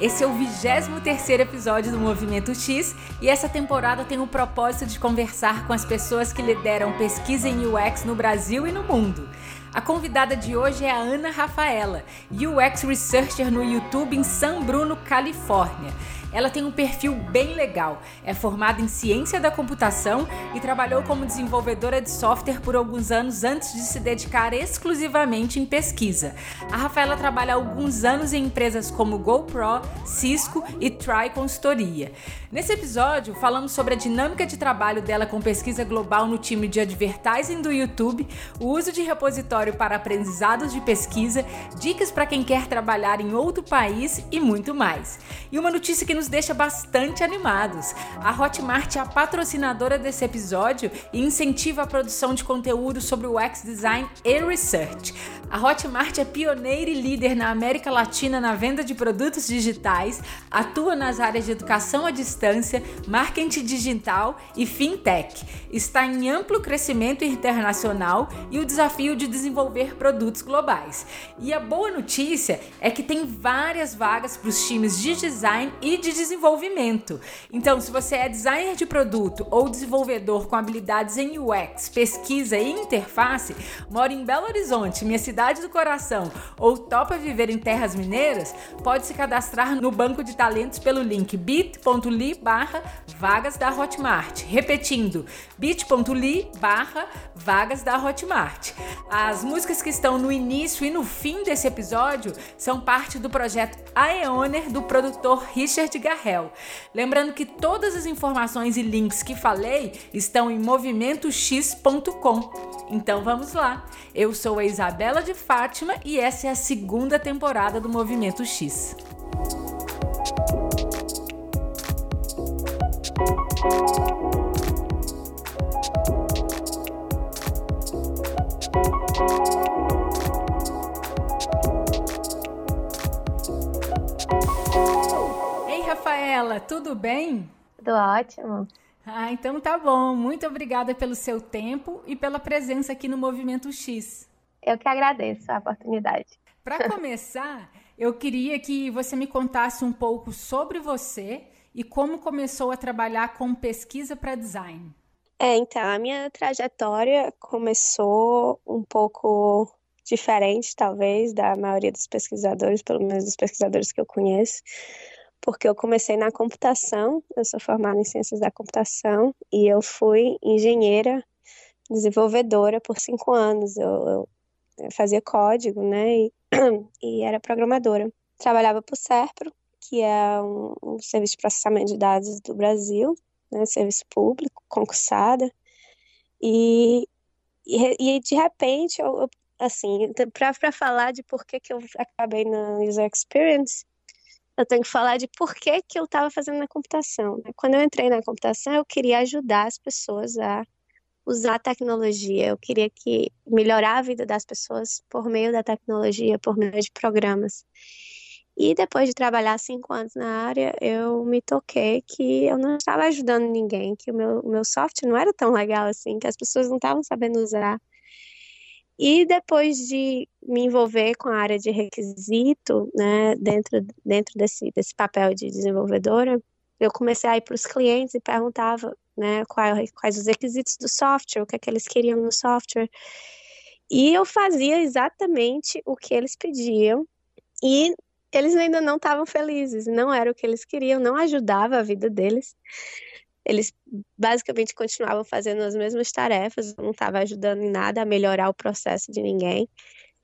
Esse é o 23 episódio do Movimento X e essa temporada tem o propósito de conversar com as pessoas que lideram pesquisa em UX no Brasil e no mundo. A convidada de hoje é a Ana Rafaela, UX Researcher no YouTube em San Bruno, Califórnia. Ela tem um perfil bem legal. É formada em ciência da computação e trabalhou como desenvolvedora de software por alguns anos antes de se dedicar exclusivamente em pesquisa. A Rafaela trabalha há alguns anos em empresas como GoPro, Cisco e Try Consultoria. Nesse episódio, falamos sobre a dinâmica de trabalho dela com pesquisa global no time de advertising do YouTube, o uso de repositório para aprendizados de pesquisa, dicas para quem quer trabalhar em outro país e muito mais. E uma notícia que nos deixa bastante animados. A Hotmart é a patrocinadora desse episódio e incentiva a produção de conteúdo sobre o UX design e research. A Hotmart é pioneira e líder na América Latina na venda de produtos digitais, atua nas áreas de educação à distância, marketing digital e fintech. Está em amplo crescimento internacional e o desafio de desenvolver produtos globais. E a boa notícia é que tem várias vagas para os times de design e de de desenvolvimento. Então, se você é designer de produto ou desenvolvedor com habilidades em UX, pesquisa e interface, mora em Belo Horizonte, minha cidade do coração, ou topa viver em terras mineiras, pode se cadastrar no banco de talentos pelo link bit.ly barra vagas da Hotmart. Repetindo, bit.ly barra vagas da Hotmart. As músicas que estão no início e no fim desse episódio são parte do projeto Aeoner do produtor Richard Garrel. Lembrando que todas as informações e links que falei estão em movimentox.com. Então vamos lá. Eu sou a Isabela de Fátima e essa é a segunda temporada do Movimento X. Rafaela, tudo bem? Tudo ótimo. Ah, então tá bom. Muito obrigada pelo seu tempo e pela presença aqui no Movimento X. Eu que agradeço a oportunidade. Para começar, eu queria que você me contasse um pouco sobre você e como começou a trabalhar com pesquisa para design. É, então, a minha trajetória começou um pouco diferente, talvez, da maioria dos pesquisadores, pelo menos dos pesquisadores que eu conheço porque eu comecei na computação, eu sou formada em ciências da computação e eu fui engenheira desenvolvedora por cinco anos. Eu, eu fazia código, né, e, e, era programadora. Trabalhava para o SERPRO, que é um, um, serviço de processamento de dados do Brasil, né, serviço público, concursada, e, e, e de repente, eu, eu assim, para falar de por que, que eu acabei na User Experience, eu tenho que falar de por que, que eu estava fazendo na computação. Né? Quando eu entrei na computação, eu queria ajudar as pessoas a usar a tecnologia. Eu queria que melhorar a vida das pessoas por meio da tecnologia, por meio de programas. E depois de trabalhar cinco anos na área, eu me toquei que eu não estava ajudando ninguém, que o meu, o meu software não era tão legal assim, que as pessoas não estavam sabendo usar. E depois de me envolver com a área de requisito, né, dentro, dentro desse, desse papel de desenvolvedora, eu comecei a ir para os clientes e perguntava né, quais, quais os requisitos do software, o que é que eles queriam no software. E eu fazia exatamente o que eles pediam e eles ainda não estavam felizes, não era o que eles queriam, não ajudava a vida deles eles basicamente continuavam fazendo as mesmas tarefas, não estava ajudando em nada a melhorar o processo de ninguém,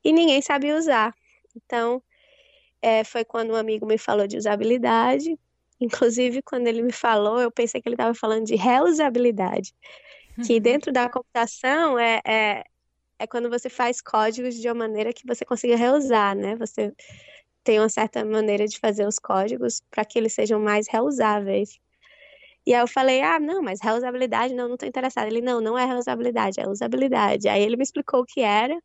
e ninguém sabia usar. Então, é, foi quando um amigo me falou de usabilidade, inclusive quando ele me falou, eu pensei que ele estava falando de reusabilidade, que uhum. dentro da computação é, é, é quando você faz códigos de uma maneira que você consiga reusar, né? Você tem uma certa maneira de fazer os códigos para que eles sejam mais reusáveis. E aí eu falei, ah, não, mas reusabilidade, não, não tô interessada. Ele, não, não é reusabilidade, é usabilidade. Aí ele me explicou o que era,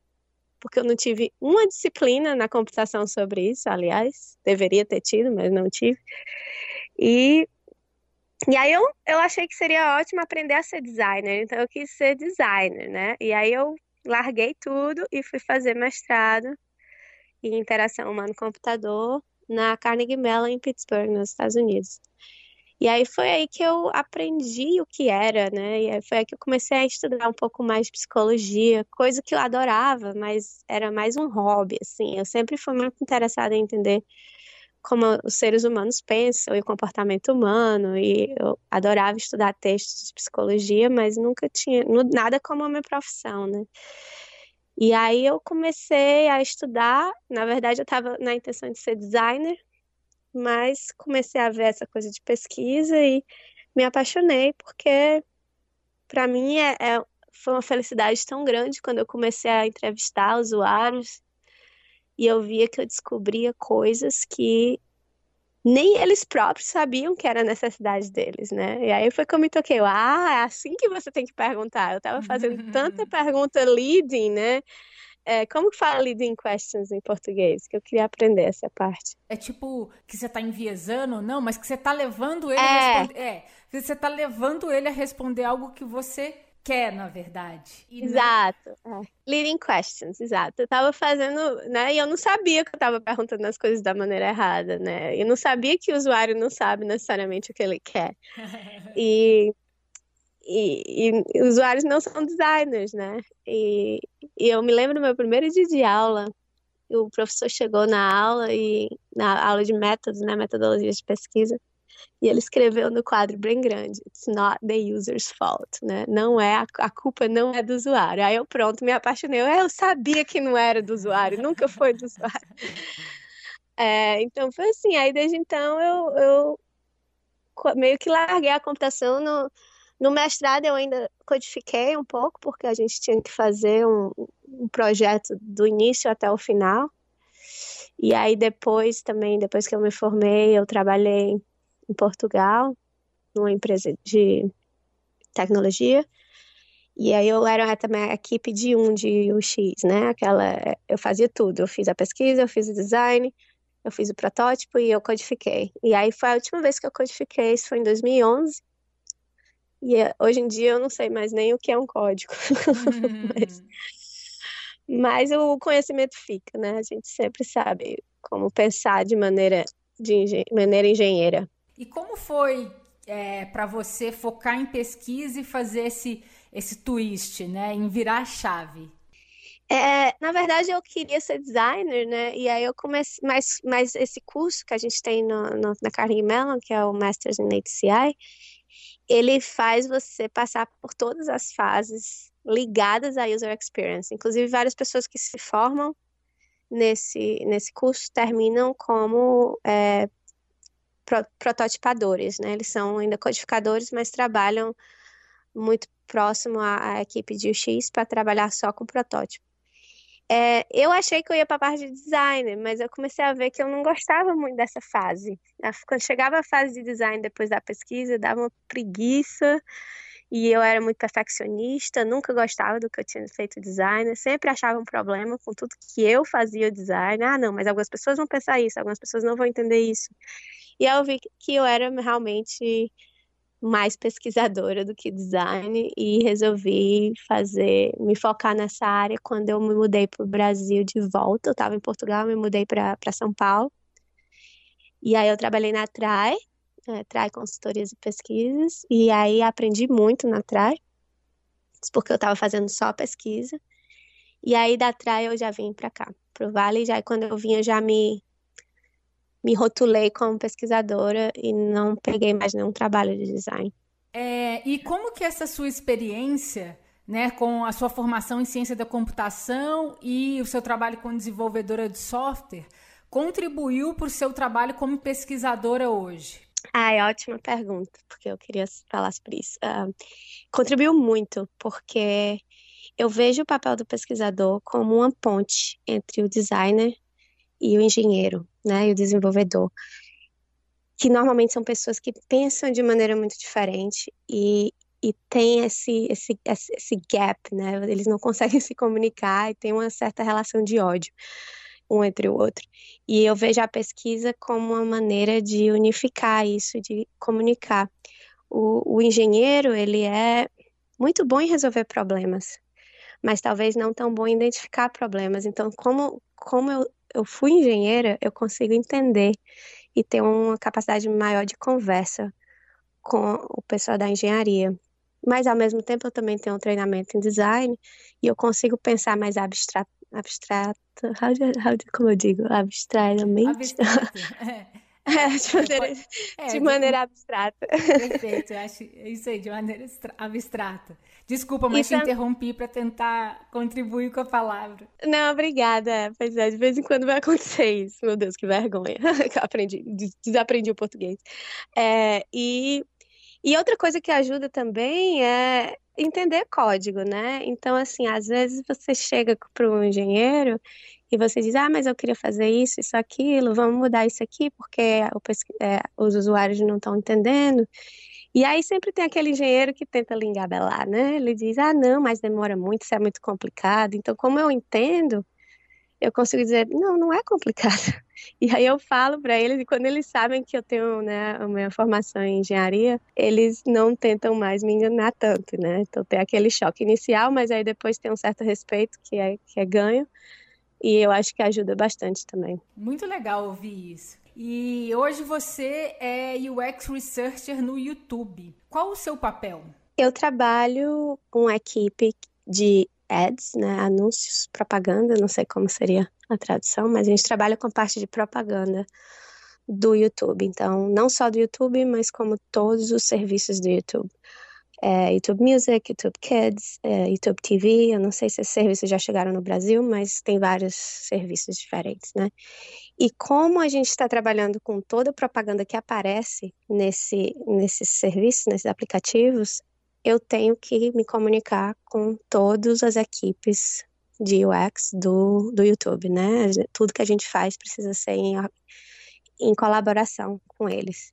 porque eu não tive uma disciplina na computação sobre isso, aliás, deveria ter tido, mas não tive. E, e aí eu, eu achei que seria ótimo aprender a ser designer, então eu quis ser designer, né? E aí eu larguei tudo e fui fazer mestrado em interação humano-computador na Carnegie Mellon em Pittsburgh, nos Estados Unidos. E aí foi aí que eu aprendi o que era, né? E aí foi aí que eu comecei a estudar um pouco mais psicologia, coisa que eu adorava, mas era mais um hobby, assim. Eu sempre fui muito interessada em entender como os seres humanos pensam e o comportamento humano, e eu adorava estudar textos de psicologia, mas nunca tinha nada como a minha profissão, né? E aí eu comecei a estudar, na verdade eu estava na intenção de ser designer, mas comecei a ver essa coisa de pesquisa e me apaixonei, porque para mim é, é, foi uma felicidade tão grande quando eu comecei a entrevistar usuários e eu via que eu descobria coisas que nem eles próprios sabiam que era necessidade deles, né? E aí foi que eu me toquei, ah, é assim que você tem que perguntar. Eu estava fazendo tanta pergunta leading, né? É, como que fala leading questions em português? Que eu queria aprender essa parte. É tipo que você está enviesando, não, mas que você está levando ele é. a responder. É, você está levando ele a responder algo que você quer, na verdade. E exato. Não... É. Leading questions, exato. Eu tava fazendo, né? E eu não sabia que eu tava perguntando as coisas da maneira errada, né? Eu não sabia que o usuário não sabe necessariamente o que ele quer. e, e, e usuários não são designers, né? E, e eu me lembro do meu primeiro dia de aula. O professor chegou na aula e na aula de métodos, né, metodologias de pesquisa, e ele escreveu no quadro bem grande: It's not the user's fault, né? Não é a, a culpa não é do usuário. Aí eu pronto me apaixonei. Eu sabia que não era do usuário, nunca foi do usuário. É, então foi assim. Aí desde então eu, eu meio que larguei a computação no, no mestrado eu ainda codifiquei um pouco, porque a gente tinha que fazer um, um, projeto do início até o final. E aí depois também, depois que eu me formei, eu trabalhei em Portugal, numa empresa de tecnologia. E aí eu era também a equipe de um de UX, né? Aquela, eu fazia tudo. Eu fiz a pesquisa, eu fiz o design, eu fiz o protótipo e eu codifiquei. E aí foi a última vez que eu codifiquei, isso foi em 2011. E eh, hoje em dia eu não sei mais nem o que é um código. mas, mas o conhecimento fica, né? A gente sempre sabe como pensar de maneira de engen maneira engenheira. E como foi é, para você focar em pesquisa e fazer esse, esse twist, né? Em virar a chave? É, na verdade, eu queria ser designer, né? E aí eu comecei, mas, mas esse curso que a gente tem no, no, na Carnegie Mellon, que é o Masters in HCI, ele faz você passar por todas as fases ligadas à user experience. Inclusive, várias pessoas que se formam nesse, nesse curso terminam como é, pro, prototipadores, né? Eles são ainda codificadores, mas trabalham muito próximo à, à equipe de UX para trabalhar só com protótipo. É, eu achei que eu ia para a parte de design, mas eu comecei a ver que eu não gostava muito dessa fase. Quando chegava a fase de design depois da pesquisa, dava uma preguiça e eu era muito perfeccionista, nunca gostava do que eu tinha feito design, sempre achava um problema com tudo que eu fazia design. Ah, não, mas algumas pessoas vão pensar isso, algumas pessoas não vão entender isso. E eu vi que eu era realmente mais pesquisadora do que design e resolvi fazer, me focar nessa área quando eu me mudei para o Brasil de volta. Eu estava em Portugal, me mudei para São Paulo. E aí eu trabalhei na TRAE, é, TRAE Consultorias e Pesquisas, e aí aprendi muito na TRAE, porque eu estava fazendo só pesquisa. E aí da TRAE eu já vim para cá, para o Vale, e já quando eu vim eu já me me rotulei como pesquisadora e não peguei mais nenhum trabalho de design. É, e como que essa sua experiência, né, com a sua formação em ciência da computação e o seu trabalho como desenvolvedora de software, contribuiu para o seu trabalho como pesquisadora hoje? Ah, é ótima pergunta, porque eu queria falar sobre isso. Uh, contribuiu muito, porque eu vejo o papel do pesquisador como uma ponte entre o designer e o engenheiro, né, e o desenvolvedor, que normalmente são pessoas que pensam de maneira muito diferente e, e tem esse, esse, esse gap, né, eles não conseguem se comunicar e tem uma certa relação de ódio um entre o outro. E eu vejo a pesquisa como uma maneira de unificar isso, de comunicar. O, o engenheiro, ele é muito bom em resolver problemas, mas talvez não tão bom em identificar problemas. Então, como, como eu, eu fui engenheira, eu consigo entender e ter uma capacidade maior de conversa com o pessoal da engenharia. Mas, ao mesmo tempo, eu também tenho um treinamento em design e eu consigo pensar mais abstrato, abstrato how how como eu digo, abstratamente. Abstrato, é. É, de maneira, é, de maneira abstrata. Perfeito, eu acho isso aí, de maneira abstrata. Desculpa, mas então... te interrompi para tentar contribuir com a palavra. Não, obrigada. Pois é, de vez em quando vai acontecer isso. Meu Deus, que vergonha. aprendi, desaprendi o português. É, e, e outra coisa que ajuda também é entender código, né? Então, assim, às vezes você chega para um engenheiro e você diz, ah, mas eu queria fazer isso, isso, aquilo, vamos mudar isso aqui porque é, os usuários não estão entendendo. E aí sempre tem aquele engenheiro que tenta lhe engabelar, né? Ele diz, ah, não, mas demora muito, isso é muito complicado. Então, como eu entendo, eu consigo dizer, não, não é complicado. E aí eu falo para eles, e quando eles sabem que eu tenho né, a minha formação em engenharia, eles não tentam mais me enganar tanto, né? Então tem aquele choque inicial, mas aí depois tem um certo respeito que é, que é ganho e eu acho que ajuda bastante também. Muito legal ouvir isso. E hoje você é UX Researcher no YouTube. Qual o seu papel? Eu trabalho com a equipe de ads, né, anúncios, propaganda, não sei como seria a tradução, mas a gente trabalha com a parte de propaganda do YouTube. Então, não só do YouTube, mas como todos os serviços do YouTube é, YouTube Music, YouTube Kids, é, YouTube TV. Eu não sei se esses serviços já chegaram no Brasil, mas tem vários serviços diferentes, né? E como a gente está trabalhando com toda a propaganda que aparece nesse, nesses serviços, nesses aplicativos, eu tenho que me comunicar com todas as equipes de UX do, do YouTube, né? Tudo que a gente faz precisa ser em, em colaboração com eles.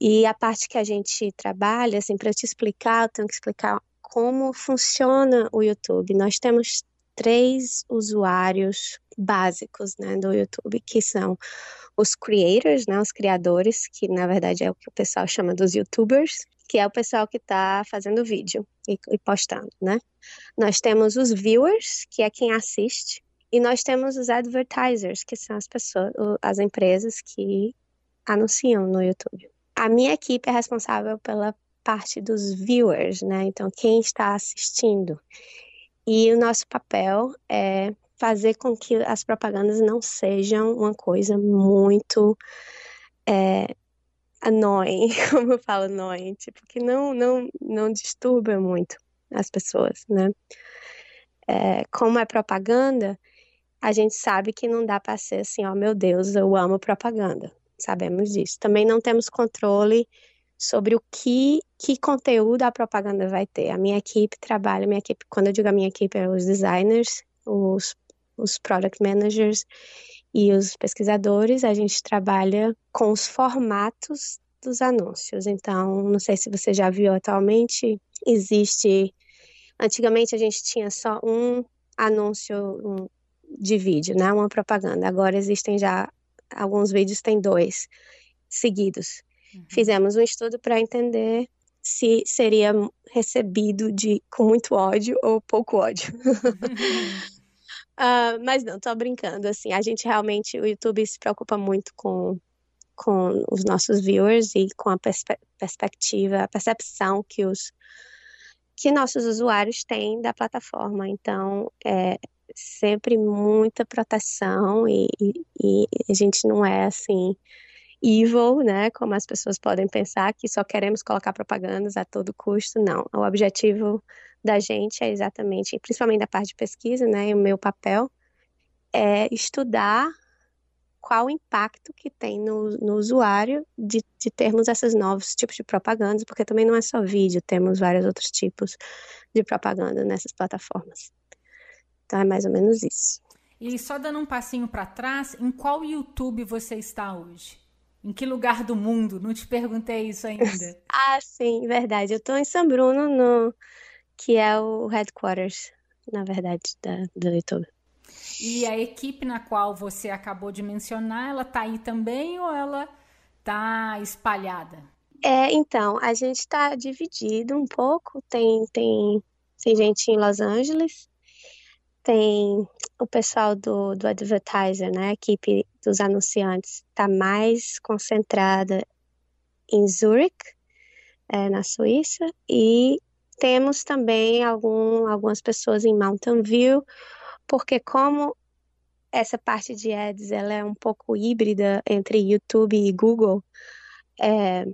E a parte que a gente trabalha, assim, para te explicar, eu tenho que explicar como funciona o YouTube. Nós temos três usuários básicos né, do YouTube, que são os creators, né, os criadores, que na verdade é o que o pessoal chama dos YouTubers, que é o pessoal que está fazendo vídeo e, e, postando, né? Nós temos os viewers, que é quem assiste, e nós temos os advertisers, que são as pessoas, as empresas que anunciam no YouTube. A minha equipe é responsável pela parte dos viewers, né? Então, quem está assistindo. E o nosso papel é fazer com que as propagandas não sejam uma coisa muito é, annoying, como eu falo annoying, tipo, que não, não, não disturba muito as pessoas, né? É, como é propaganda, a gente sabe que não dá para ser assim, ó, oh, meu Deus, eu amo propaganda sabemos disso. Também não temos controle sobre o que, que conteúdo a propaganda vai ter. A minha equipe trabalha, minha equipe, quando eu digo a minha equipe, é os designers, os, os product managers e os pesquisadores, a gente trabalha com os formatos dos anúncios. Então, não sei se você já viu atualmente, existe. Antigamente a gente tinha só um anúncio de vídeo, né? Uma propaganda. Agora existem já alguns vídeos têm dois seguidos. Uhum. Fizemos um estudo para entender se seria recebido de com muito ódio ou pouco ódio. uh, mas não, tô brincando. Assim, a gente realmente, o YouTube se preocupa muito com com os nossos viewers e com a perspe perspectiva, a percepção que os que nossos usuários têm da plataforma. Então, é, sempre muita proteção e, e, e, a gente não é assim evil, né, como as pessoas podem pensar que só queremos colocar propagandas a todo custo, não. O objetivo da gente é exatamente, principalmente da parte de pesquisa, né, e o meu papel é estudar qual o impacto que tem no, no usuário de, de termos esses novos tipos de propagandas, porque também não é só vídeo, temos vários outros tipos de propaganda nessas plataformas. Então é mais ou menos isso. E só dando um passinho para trás, em qual YouTube você está hoje? Em que lugar do mundo? Não te perguntei isso ainda. ah, sim, verdade. Eu estou em São Bruno, no... que é o headquarters, na verdade, da, do YouTube. E a equipe na qual você acabou de mencionar, ela está aí também ou ela está espalhada? É, então, a gente está dividido um pouco. Tem, tem, tem gente em Los Angeles, tem o pessoal do, do advertiser, né? A equipe dos anunciantes está mais concentrada em Zurich, é, na Suíça, e temos também algum, algumas pessoas em Mountain View, porque como essa parte de ads ela é um pouco híbrida entre YouTube e Google, é,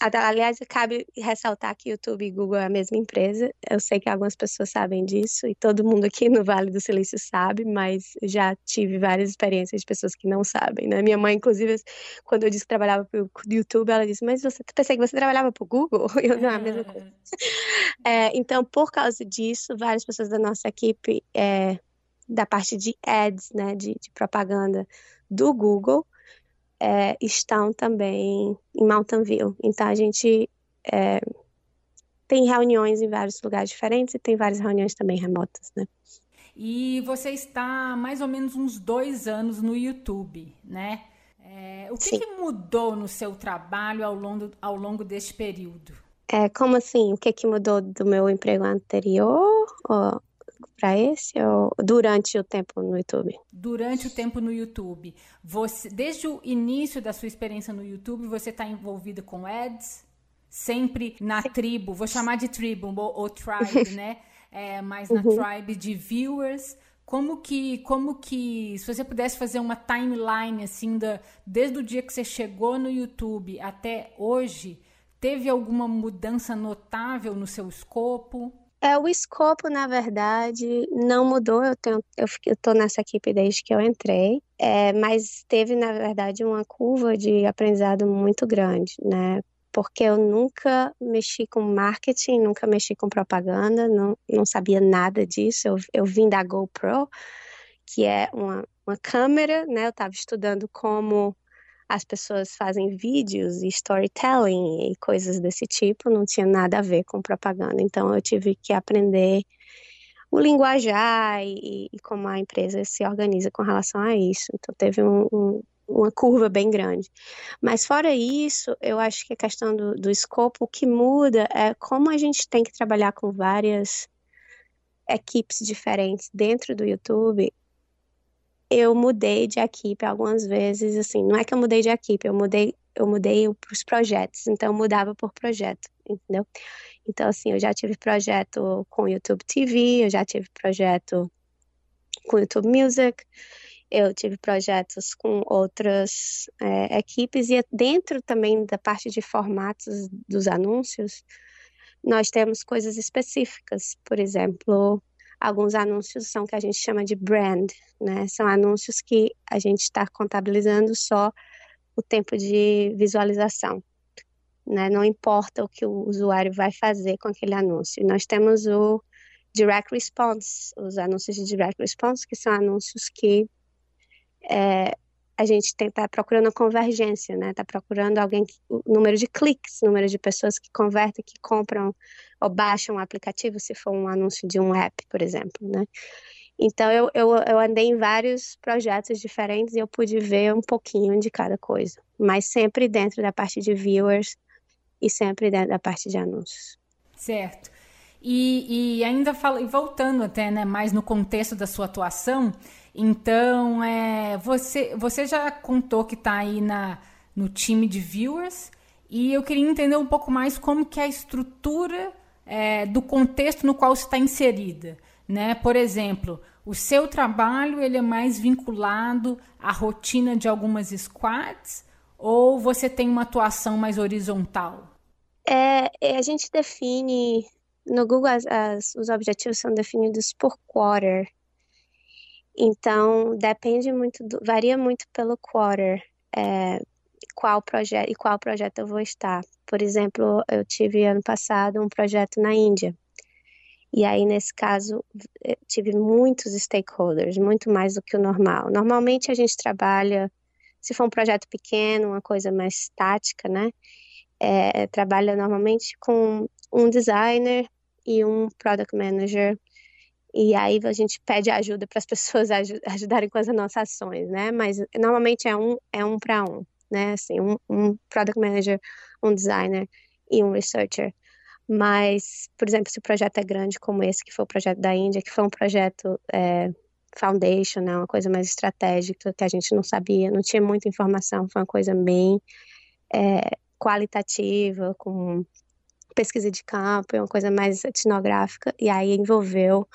Aliás, cabe ressaltar que YouTube e Google é a mesma empresa. Eu sei que algumas pessoas sabem disso e todo mundo aqui no Vale do Silício sabe, mas já tive várias experiências de pessoas que não sabem, né? Minha mãe, inclusive, quando eu disse que trabalhava para o YouTube, ela disse: Mas você pensei que você trabalhava para o Google? Eu não, é a mesma coisa. É, então, por causa disso, várias pessoas da nossa equipe, é, da parte de ads, né, de, de propaganda do Google, é, estão também em Mountain View. Então a gente é, tem reuniões em vários lugares diferentes e tem várias reuniões também remotas, né? E você está mais ou menos uns dois anos no YouTube, né? É, o que, que, mudou no seu trabalho ao longo, ao longo deste período? É, como assim? O que, que mudou do meu emprego anterior? Ou para esse ou durante o tempo no YouTube? Durante o tempo no YouTube. Você, desde o início da sua experiência no YouTube, você está envolvida com ads? Sempre na tribo, vou chamar de tribo ou, ou tribe, né? É, mas na uhum. tribe de viewers. Como que, como que, se você pudesse fazer uma timeline assim, da, desde o dia que você chegou no YouTube até hoje, teve alguma mudança notável no seu escopo? É, o escopo, na verdade, não mudou. Eu eu, eu tô nessa equipe desde que eu entrei, é, mas teve, na verdade, uma curva de aprendizado muito grande, né? Porque eu nunca mexi com marketing, nunca mexi com propaganda, não, não sabia nada disso. Eu, eu vim da GoPro, que é uma, uma câmera, né? Eu estava estudando como as pessoas fazem vídeos e storytelling e coisas desse tipo, não tinha nada a ver com propaganda. Então eu tive que aprender o linguajar e, e como a empresa se organiza com relação a isso. Então teve um, um, uma curva bem grande. Mas fora isso, eu acho que a questão do, do escopo, o que muda é como a gente tem que trabalhar com várias equipes diferentes dentro do YouTube eu mudei de equipe algumas vezes, assim, não é que eu mudei de equipe, eu mudei, eu mudei os projetos, então eu mudava por projeto, entendeu? Então, assim, eu já tive projeto com YouTube TV, eu já tive projeto com YouTube Music, eu tive projetos com outras é, equipes e dentro também da parte de formatos dos anúncios, nós temos coisas específicas, por exemplo, Alguns anúncios são que a gente chama de brand, né? São anúncios que a gente está contabilizando só o tempo de visualização. Né? Não importa o que o usuário vai fazer com aquele anúncio. Nós temos o direct response, os anúncios de direct response, que são anúncios que é, a gente está procurando convergência, né? Está procurando alguém, que, o número de cliques, número de pessoas que convertem, que compram ou baixam o aplicativo, se for um anúncio de um app, por exemplo, né? Então, eu, eu, eu andei em vários projetos diferentes e eu pude ver um pouquinho de cada coisa, mas sempre dentro da parte de viewers e sempre dentro da parte de anúncios. Certo. E, e ainda fala, e voltando até né, mais no contexto da sua atuação, então, é, você, você já contou que está aí na, no time de viewers e eu queria entender um pouco mais como que é a estrutura é, do contexto no qual você está inserida. Né? Por exemplo, o seu trabalho ele é mais vinculado à rotina de algumas squads ou você tem uma atuação mais horizontal? É, é a gente define no Google as, as, os objetivos são definidos por quarter. Então, depende muito, do, varia muito pelo quarter, é, qual projeto e qual projeto eu vou estar. Por exemplo, eu tive ano passado um projeto na Índia. E aí, nesse caso, tive muitos stakeholders, muito mais do que o normal. Normalmente a gente trabalha, se for um projeto pequeno, uma coisa mais estática, né? É, trabalha normalmente com um designer e um product manager e aí a gente pede ajuda para as pessoas ajudarem com as nossas ações, né? Mas normalmente é um é um para um, né? Assim, um, um product manager, um designer e um researcher. Mas, por exemplo, se o projeto é grande como esse, que foi o projeto da Índia, que foi um projeto é, foundation, né, uma coisa mais estratégica que a gente não sabia, não tinha muita informação, foi uma coisa bem é, qualitativa, com pesquisa de campo, é uma coisa mais etnográfica, e aí envolveu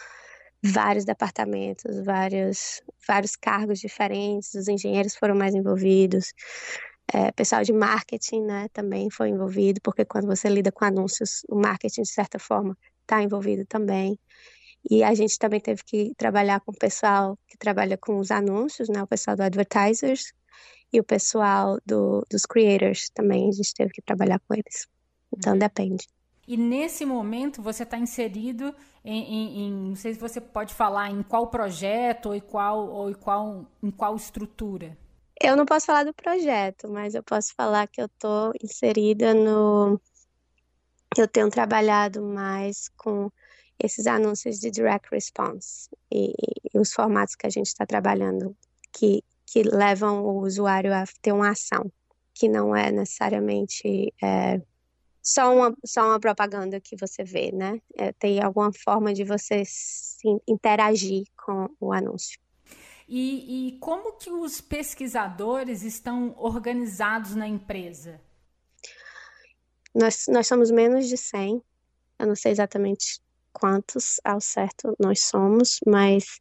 vários departamentos, vários, vários cargos diferentes, os engenheiros foram mais envolvidos, é, pessoal de marketing né, também foi envolvido, porque quando você lida com anúncios, o marketing, de certa forma, está envolvido também. E a gente também teve que trabalhar com o pessoal que trabalha com os anúncios, né, o pessoal do advertisers e o pessoal do, dos creators também, a gente teve que trabalhar com eles. Então, uhum. depende. E nesse momento você está inserido em, em, em, não sei se você pode falar em qual projeto ou em qual, ou em qual, em qual estrutura. Eu não posso falar do projeto, mas eu posso falar que eu estou inserida no. Eu tenho trabalhado mais com esses anúncios de direct response e, e os formatos que a gente está trabalhando que, que levam o usuário a ter uma ação, que não é necessariamente é, só, uma, só uma propaganda que você vê, né? É, tem alguma forma de você interagir com o anúncio. E, e como que os pesquisadores estão organizados na empresa? Nós, nós somos menos de 100, eu não sei exatamente quantos ao certo nós somos, mas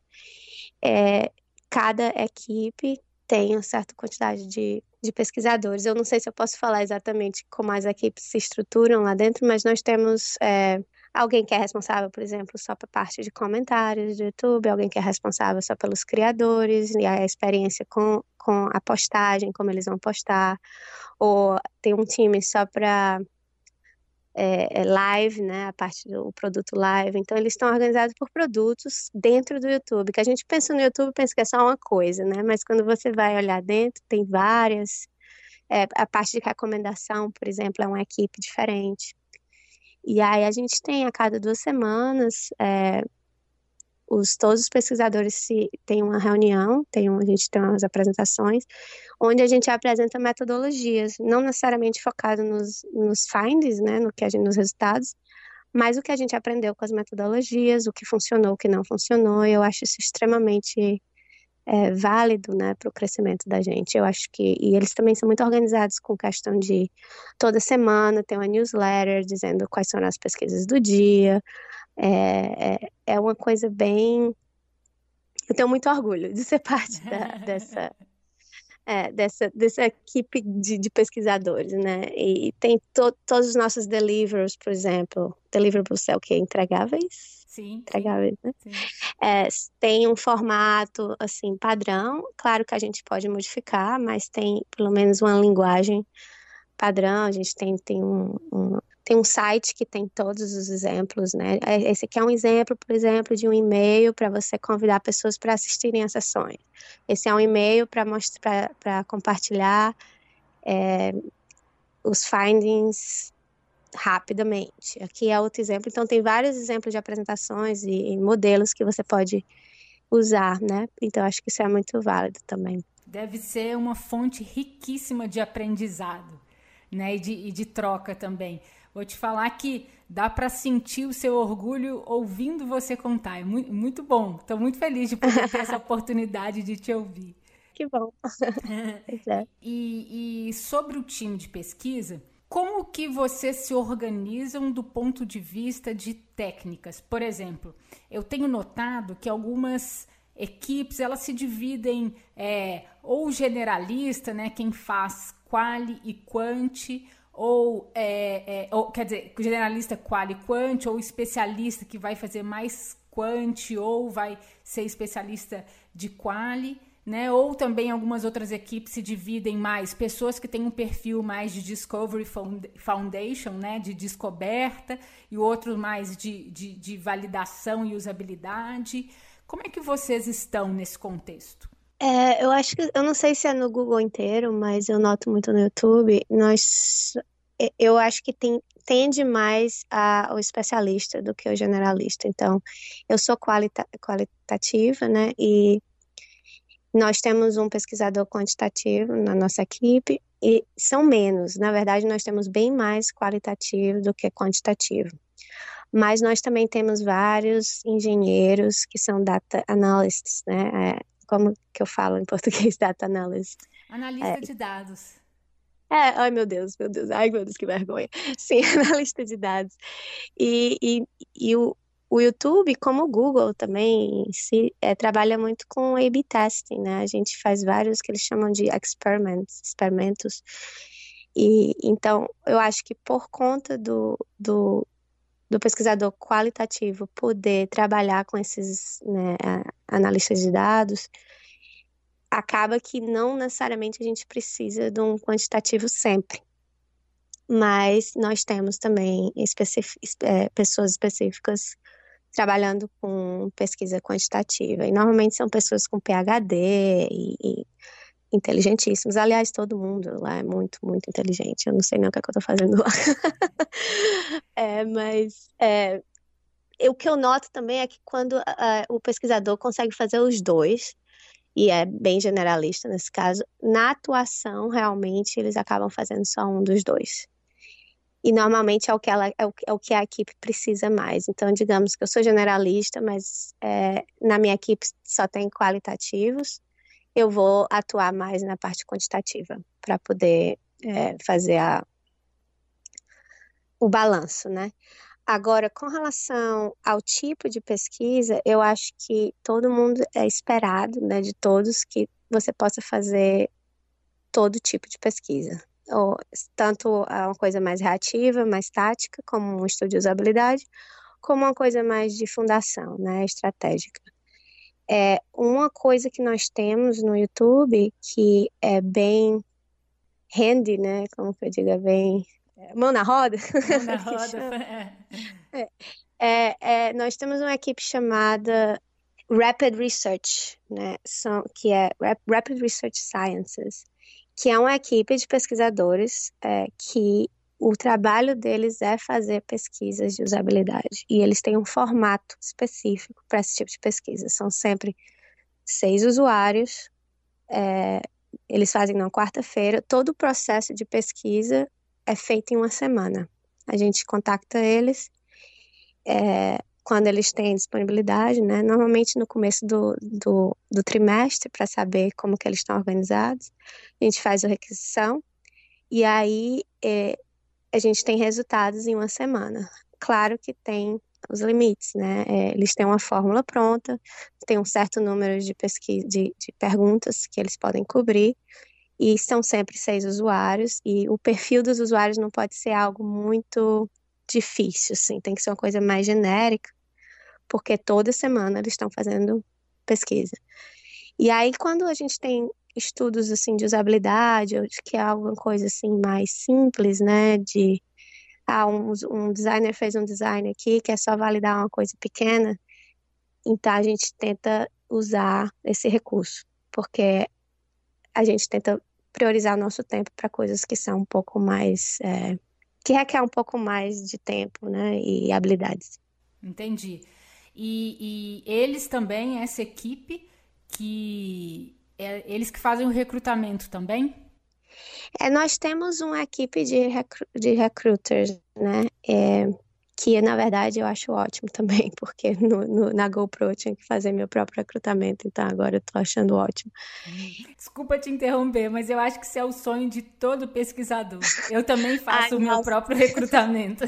é, cada equipe tem uma certa quantidade de, de pesquisadores. Eu não sei se eu posso falar exatamente como as equipes se estruturam lá dentro, mas nós temos é, Alguém que é responsável, por exemplo, só para parte de comentários do YouTube, alguém que é responsável só pelos criadores e a experiência com, com a postagem, como eles vão postar, ou tem um time só para é, live, né, a parte do produto live. Então, eles estão organizados por produtos dentro do YouTube, que a gente pensa no YouTube, pensa que é só uma coisa, né, mas quando você vai olhar dentro, tem várias. É, a parte de recomendação, por exemplo, é uma equipe diferente. E aí a gente tem a cada duas semanas, é, os, todos os pesquisadores se, têm uma reunião, tem um, a gente tem umas apresentações, onde a gente apresenta metodologias, não necessariamente focado nos, nos findings, né, no que a gente, nos resultados, mas o que a gente aprendeu com as metodologias, o que funcionou, o que não funcionou, eu acho isso extremamente é, válido né, para o crescimento da gente. Eu acho que. E eles também são muito organizados com questão de toda semana tem uma newsletter dizendo quais são as pesquisas do dia. É, é, é uma coisa bem. Eu tenho muito orgulho de ser parte da, dessa. É, dessa, dessa equipe de, de, pesquisadores, né? E tem to, todos os nossos deliverables, por exemplo, deliverables é o que? Entregáveis? Sim. Entregáveis, né? Sim. É, tem um formato, assim, padrão. Claro que a gente pode modificar, mas tem pelo menos uma linguagem padrão. A gente tem, tem um, um tem um site que tem todos os exemplos, né? É, esse aqui é um exemplo, por exemplo, de um e-mail para você convidar pessoas para assistirem as sessões. Esse é um e-mail para mostrar, para compartilhar é, os findings rapidamente. Aqui é outro exemplo. Então, tem vários exemplos de apresentações e, e modelos que você pode usar, né? Então, acho que isso é muito válido também. Deve ser uma fonte riquíssima de aprendizado, né? E de, e de troca também. Vou te falar que dá para sentir o seu orgulho ouvindo você contar. É muito, muito bom. Estou muito feliz de poder ter essa oportunidade de te ouvir. Que bom. é. e, e sobre o time de pesquisa, como que vocês se organizam do ponto de vista de técnicas? Por exemplo, eu tenho notado que algumas equipes elas se dividem é, ou generalista, né, quem faz quali e quanti, ou, é, é, ou quer dizer, generalista quali e quanti, ou especialista que vai fazer mais quanti, ou vai ser especialista de quali né? Ou também algumas outras equipes se dividem mais, pessoas que têm um perfil mais de Discovery Foundation, né? De descoberta, e outros mais de, de, de validação e usabilidade. Como é que vocês estão nesse contexto? É, eu acho que, eu não sei se é no Google inteiro, mas eu noto muito no YouTube, nós, eu acho que tem, tende mais ao especialista do que ao generalista. Então, eu sou qualita, qualitativa, né, e nós temos um pesquisador quantitativo na nossa equipe e são menos. Na verdade, nós temos bem mais qualitativo do que quantitativo. Mas nós também temos vários engenheiros que são data analysts, né? É, como que eu falo em português, data analyst? Analista é, de dados. É, ai meu Deus, meu Deus, ai meu Deus, que vergonha. Sim, analista de dados. E, e, e o, o YouTube, como o Google também, se, é, trabalha muito com A-B testing, né? A gente faz vários que eles chamam de experiments, experimentos. E então, eu acho que por conta do, do, do pesquisador qualitativo poder trabalhar com esses né, analistas de dados, acaba que não necessariamente a gente precisa de um quantitativo sempre. Mas nós temos também especific, é, pessoas específicas trabalhando com pesquisa quantitativa. E normalmente são pessoas com PhD e, e inteligentíssimos. Aliás, todo mundo lá é muito, muito inteligente. Eu não sei nem o que, é que eu estou fazendo lá. é, mas é, o que eu noto também é que quando uh, o pesquisador consegue fazer os dois, e é bem generalista nesse caso, na atuação, realmente, eles acabam fazendo só um dos dois e normalmente é o que ela é o, é que a equipe precisa mais. Então, digamos que eu sou generalista, mas é, na minha equipe só tem qualitativos, eu vou atuar mais na parte quantitativa para poder é, fazer a, o balanço, né? Agora, com relação ao tipo de pesquisa, eu acho que todo mundo é esperado, né, de todos, que você possa fazer todo tipo de pesquisa ou, tanto uma coisa mais reativa, mais tática, como um estudo de usabilidade, como uma coisa mais de fundação, né, estratégica. É uma coisa que nós temos no YouTube que é bem handy, né, como que eu digo, é bem é, mão na roda. Mão na roda. é. É, é, nós temos uma equipe chamada Rapid Research, né, são, que é Rapid Research Sciences, que é uma equipe de pesquisadores é, que o trabalho deles é fazer pesquisas de usabilidade e eles têm um formato específico para esse tipo de pesquisa. São sempre seis usuários, é, eles fazem na quarta-feira. Todo o processo de pesquisa é feito em uma semana. A gente contacta eles, é, quando eles têm disponibilidade, né? Normalmente no começo do, do, do trimestre, para saber como que eles estão organizados. A gente faz a requisição e aí é, a gente tem resultados em uma semana. Claro que tem os limites, né? É, eles têm uma fórmula pronta, tem um certo número de pesquisa, de, de perguntas que eles podem cobrir, e são sempre seis usuários, e o perfil dos usuários não pode ser algo muito difícil, assim, tem que ser uma coisa mais genérica, porque toda semana eles estão fazendo pesquisa. E aí, quando a gente tem estudos assim de usabilidade, ou de que é alguma coisa assim mais simples, né, de ah, um, um designer fez um design aqui que é só validar uma coisa pequena, então a gente tenta usar esse recurso, porque a gente tenta priorizar o nosso tempo para coisas que são um pouco mais é, que requer um pouco mais de tempo, né, e habilidades. Entendi. E, e eles também, essa equipe, que é eles que fazem o recrutamento também? É, nós temos uma equipe de, recru de recruiters, né? É, que na verdade eu acho ótimo também, porque no, no, na GoPro eu tinha que fazer meu próprio recrutamento, então agora eu tô achando ótimo. Desculpa te interromper, mas eu acho que isso é o sonho de todo pesquisador. Eu também faço Ai, o meu nossa. próprio recrutamento.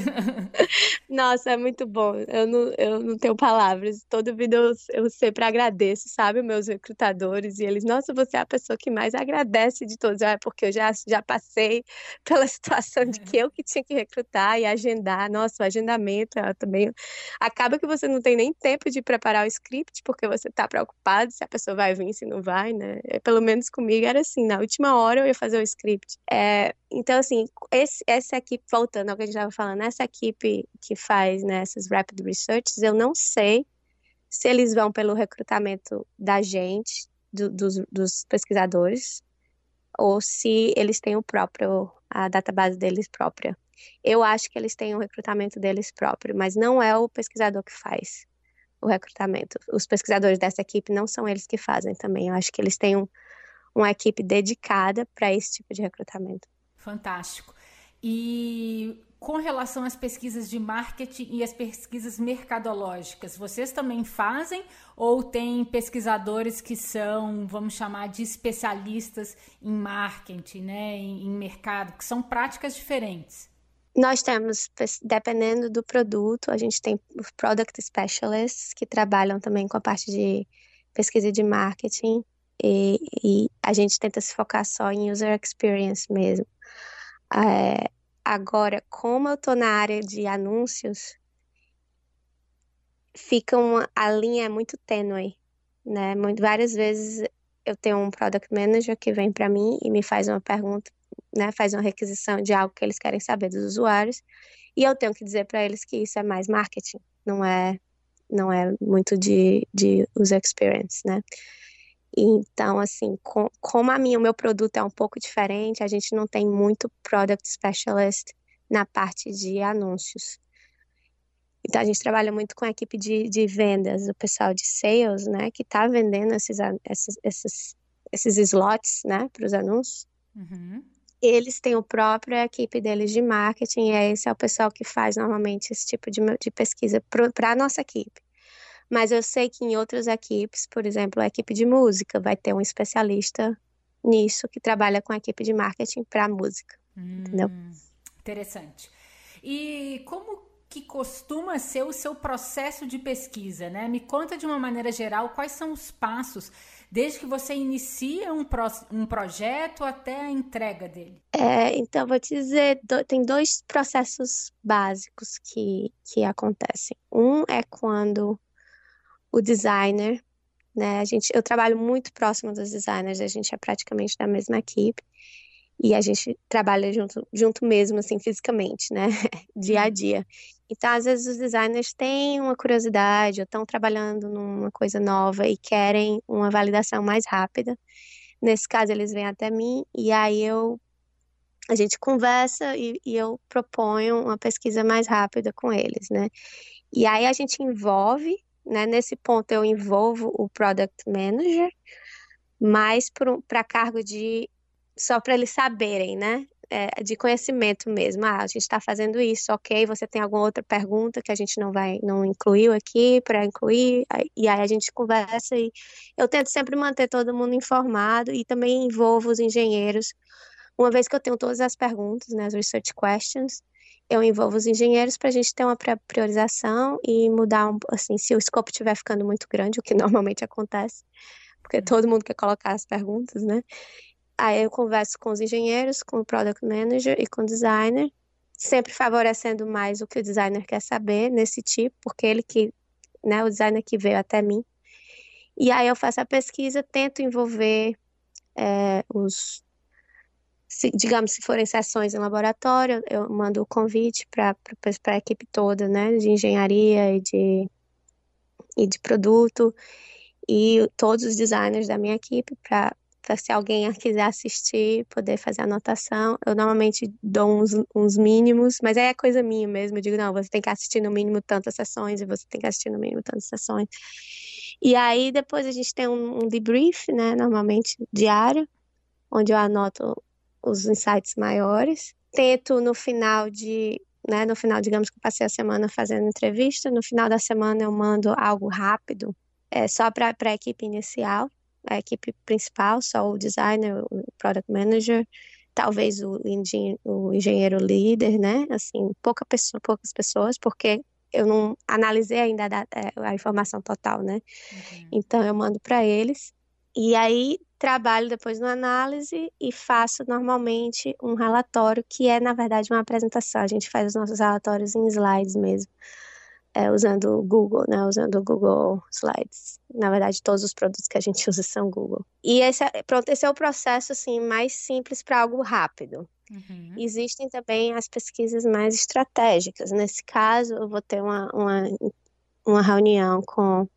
Nossa, é muito bom. Eu não, eu não tenho palavras. Toda vida eu, eu sempre agradeço, sabe, meus recrutadores, e eles, nossa, você é a pessoa que mais agradece de todos. É porque eu já, já passei pela situação de que eu que tinha que recrutar e agendar. Nossa, o agendamento ah, também. Acaba que você não tem nem tempo de preparar o script, porque você está preocupado se a pessoa vai vir, se não vai, né? É, pelo menos comigo era assim, na última hora eu ia fazer o script. É, então, assim, esse, essa equipe, voltando ao que a gente estava falando, essa equipe que faz né, essas rapid researches, eu não sei se eles vão pelo recrutamento da gente, do, dos, dos pesquisadores, ou se eles têm o próprio, a database deles própria. Eu acho que eles têm um recrutamento deles próprio, mas não é o pesquisador que faz o recrutamento. Os pesquisadores dessa equipe não são eles que fazem também. Eu acho que eles têm um, uma equipe dedicada para esse tipo de recrutamento. Fantástico. E com relação às pesquisas de marketing e as pesquisas mercadológicas, vocês também fazem ou tem pesquisadores que são, vamos chamar de especialistas em marketing, né, em, em mercado, que são práticas diferentes? Nós temos, dependendo do produto, a gente tem os product specialists que trabalham também com a parte de pesquisa de marketing e, e a gente tenta se focar só em user experience mesmo. É, Agora, como eu tô na área de anúncios, fica uma, a linha é muito tênue, né? Muito, várias vezes eu tenho um product manager que vem para mim e me faz uma pergunta, né? Faz uma requisição de algo que eles querem saber dos usuários e eu tenho que dizer para eles que isso é mais marketing, não é não é muito de, de user experience, né? Então, assim, com, como a minha, o meu produto é um pouco diferente, a gente não tem muito product specialist na parte de anúncios. Então, a gente trabalha muito com a equipe de, de vendas, o pessoal de sales, né, que está vendendo esses, esses, esses, esses slots, né, para os anúncios. Uhum. Eles têm a própria equipe deles de marketing, e esse é o pessoal que faz normalmente esse tipo de, de pesquisa para a nossa equipe. Mas eu sei que em outras equipes, por exemplo, a equipe de música vai ter um especialista nisso que trabalha com a equipe de marketing para música. Hum, entendeu? Interessante. E como que costuma ser o seu processo de pesquisa, né? Me conta de uma maneira geral quais são os passos desde que você inicia um, pro, um projeto até a entrega dele. É, então vou te dizer, do, tem dois processos básicos que, que acontecem. Um é quando o designer, né? A gente, eu trabalho muito próximo dos designers, a gente é praticamente da mesma equipe e a gente trabalha junto, junto mesmo, assim, fisicamente, né? dia a uhum. dia. Então, às vezes, os designers têm uma curiosidade ou estão trabalhando numa coisa nova e querem uma validação mais rápida. Nesse caso, eles vêm até mim e aí eu a gente conversa e, e eu proponho uma pesquisa mais rápida com eles, né? E aí a gente envolve né? Nesse ponto eu envolvo o product manager, mais para cargo de só para eles saberem, né? É, de conhecimento mesmo. Ah, a gente está fazendo isso, ok? Você tem alguma outra pergunta que a gente não vai, não incluiu aqui para incluir? E aí a gente conversa e eu tento sempre manter todo mundo informado e também envolvo os engenheiros. Uma vez que eu tenho todas as perguntas, né, as research questions, eu envolvo os engenheiros para a gente ter uma priorização e mudar, um, assim, se o escopo estiver ficando muito grande, o que normalmente acontece, porque todo mundo quer colocar as perguntas, né? Aí eu converso com os engenheiros, com o product manager e com o designer, sempre favorecendo mais o que o designer quer saber nesse tipo, porque ele que, né, o designer que veio até mim. E aí eu faço a pesquisa, tento envolver é, os se, digamos, se forem sessões em laboratório, eu mando o convite para a equipe toda, né, de engenharia e de, e de produto, e todos os designers da minha equipe para se alguém quiser assistir, poder fazer anotação. Eu normalmente dou uns, uns mínimos, mas é coisa minha mesmo. Eu digo, não, você tem que assistir no mínimo tantas sessões e você tem que assistir no mínimo tantas sessões. E aí depois a gente tem um, um debrief, né, normalmente diário, onde eu anoto os insights maiores. Tento no final de, né, no final, digamos que eu passei a semana fazendo entrevista, no final da semana eu mando algo rápido, é, só para a equipe inicial, a equipe principal, só o designer, o product manager, talvez o, engen o engenheiro líder, né, assim, pouca pessoa, poucas pessoas, porque eu não analisei ainda a, é, a informação total, né, uhum. então eu mando para eles, e aí trabalho depois na análise e faço normalmente um relatório que é, na verdade, uma apresentação. A gente faz os nossos relatórios em slides mesmo, é, usando o Google, né? Usando o Google Slides. Na verdade, todos os produtos que a gente usa são Google. E esse é, pronto, esse é o processo assim mais simples para algo rápido. Uhum. Existem também as pesquisas mais estratégicas. Nesse caso, eu vou ter uma, uma, uma reunião com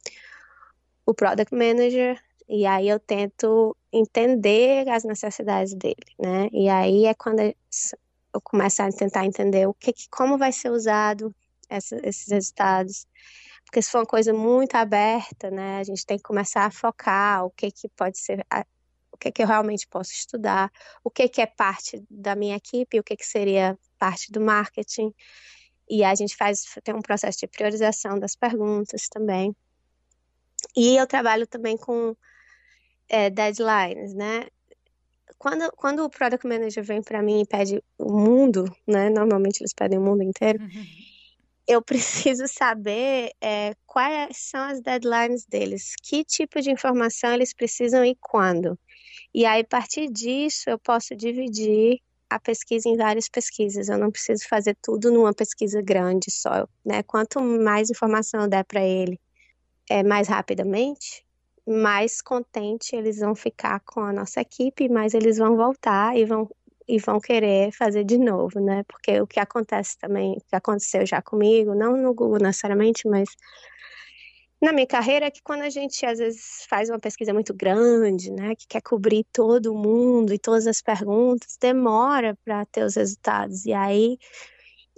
o Product Manager e aí eu tento entender as necessidades dele, né? E aí é quando eu começo a tentar entender o que, como vai ser usado essa, esses resultados. Porque se for uma coisa muito aberta, né, a gente tem que começar a focar o que, que pode ser o que, que eu realmente posso estudar, o que, que é parte da minha equipe, o que, que seria parte do marketing. E a gente faz, tem um processo de priorização das perguntas também. E eu trabalho também com é, deadlines, né? Quando, quando o product manager vem para mim e pede o mundo, né? Normalmente eles pedem o mundo inteiro. Uhum. Eu preciso saber é, quais são as deadlines deles, que tipo de informação eles precisam e quando. E aí, a partir disso, eu posso dividir a pesquisa em várias pesquisas. Eu não preciso fazer tudo numa pesquisa grande só, né? Quanto mais informação eu der para ele, é, mais rapidamente, mais contente eles vão ficar com a nossa equipe, mais eles vão voltar e vão e vão querer fazer de novo, né? Porque o que acontece também, que aconteceu já comigo, não no Google necessariamente, mas na minha carreira é que quando a gente às vezes faz uma pesquisa muito grande, né, que quer cobrir todo mundo e todas as perguntas, demora para ter os resultados. E aí,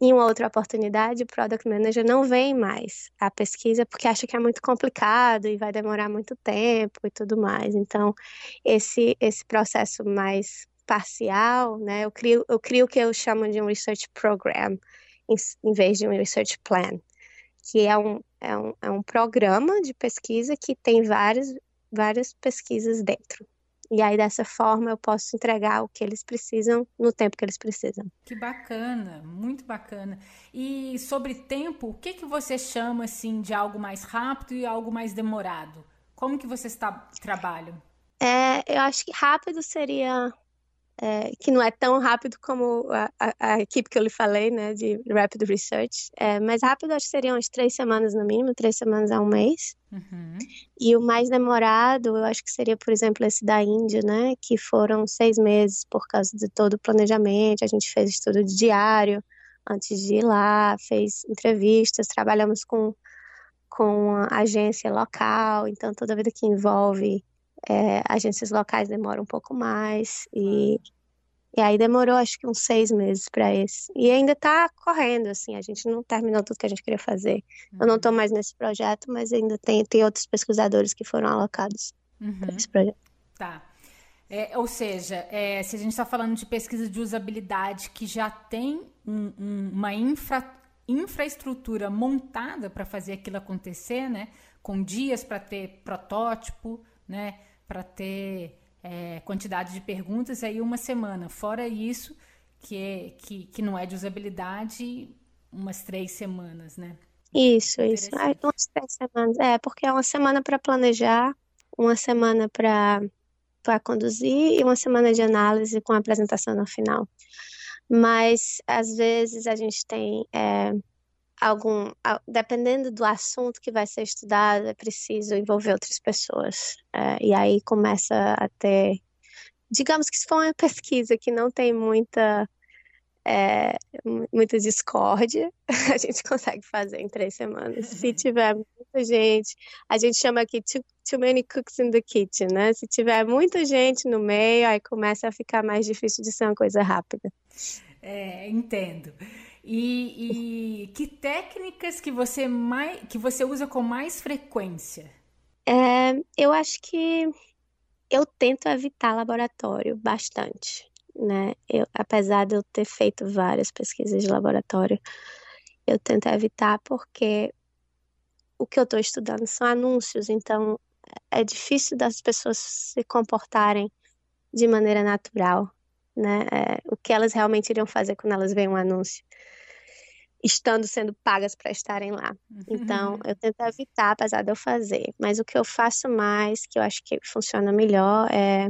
em uma outra oportunidade, o product manager não vem mais à pesquisa porque acha que é muito complicado e vai demorar muito tempo e tudo mais. Então, esse esse processo mais parcial, né, eu crio eu crio o que eu chamo de um research program em, em vez de um research plan que é um, é um, é um programa de pesquisa que tem várias, várias pesquisas dentro. E aí, dessa forma, eu posso entregar o que eles precisam no tempo que eles precisam. Que bacana, muito bacana. E sobre tempo, o que, que você chama assim de algo mais rápido e algo mais demorado? Como que vocês trabalham? É, eu acho que rápido seria é, que não é tão rápido como a, a, a, equipe que eu lhe falei, né, de Rapid Research. É, mais rápido acho que seriam umas três semanas no mínimo, três semanas a um mês. Uhum. E o mais demorado, eu acho que seria, por exemplo, esse da Índia, né, que foram seis meses por causa de todo o planejamento. A gente fez estudo de diário antes de ir lá, fez entrevistas, trabalhamos com com a agência local, então toda vida que envolve é, agências locais demoram um pouco mais e, e aí demorou acho que uns seis meses para esse. E ainda está correndo, assim, a gente não terminou tudo que a gente queria fazer. Uhum. Eu não estou uhum. mais nesse projeto, mas ainda tem, tem outros pesquisadores que foram alocados uhum. para esse projeto. Tá. É, ou seja, é, se a gente está falando de pesquisa de usabilidade que já tem um, um, uma infra, infraestrutura montada para fazer aquilo acontecer, né? Com dias para ter protótipo, né? Para ter é, quantidade de perguntas aí uma semana. Fora isso, que, é, que, que não é de usabilidade, umas três semanas, né? Isso, isso. Ah, umas três semanas. É, porque é uma semana para planejar, uma semana para para conduzir e uma semana de análise com a apresentação no final. Mas às vezes a gente tem é, algum, dependendo do assunto que vai ser estudado, é preciso envolver outras pessoas. É, e aí começa a ter, digamos que se for uma pesquisa que não tem muita é, muita discórdia, a gente consegue fazer em três semanas. Se tiver muita gente, a gente chama aqui too, too many cooks in the kitchen, né? Se tiver muita gente no meio, aí começa a ficar mais difícil de ser uma coisa rápida. É, entendo. E, e, que técnicas que você mais que você usa com mais frequência? É, eu acho que eu tento evitar laboratório bastante, né? Eu, apesar de eu ter feito várias pesquisas de laboratório, eu tento evitar porque o que eu estou estudando são anúncios, então é difícil das pessoas se comportarem de maneira natural, né? É, o que elas realmente iriam fazer quando elas veem um anúncio estando sendo pagas para estarem lá. Então, uhum. eu tento evitar, apesar de eu fazer. Mas o que eu faço mais, que eu acho que funciona melhor, é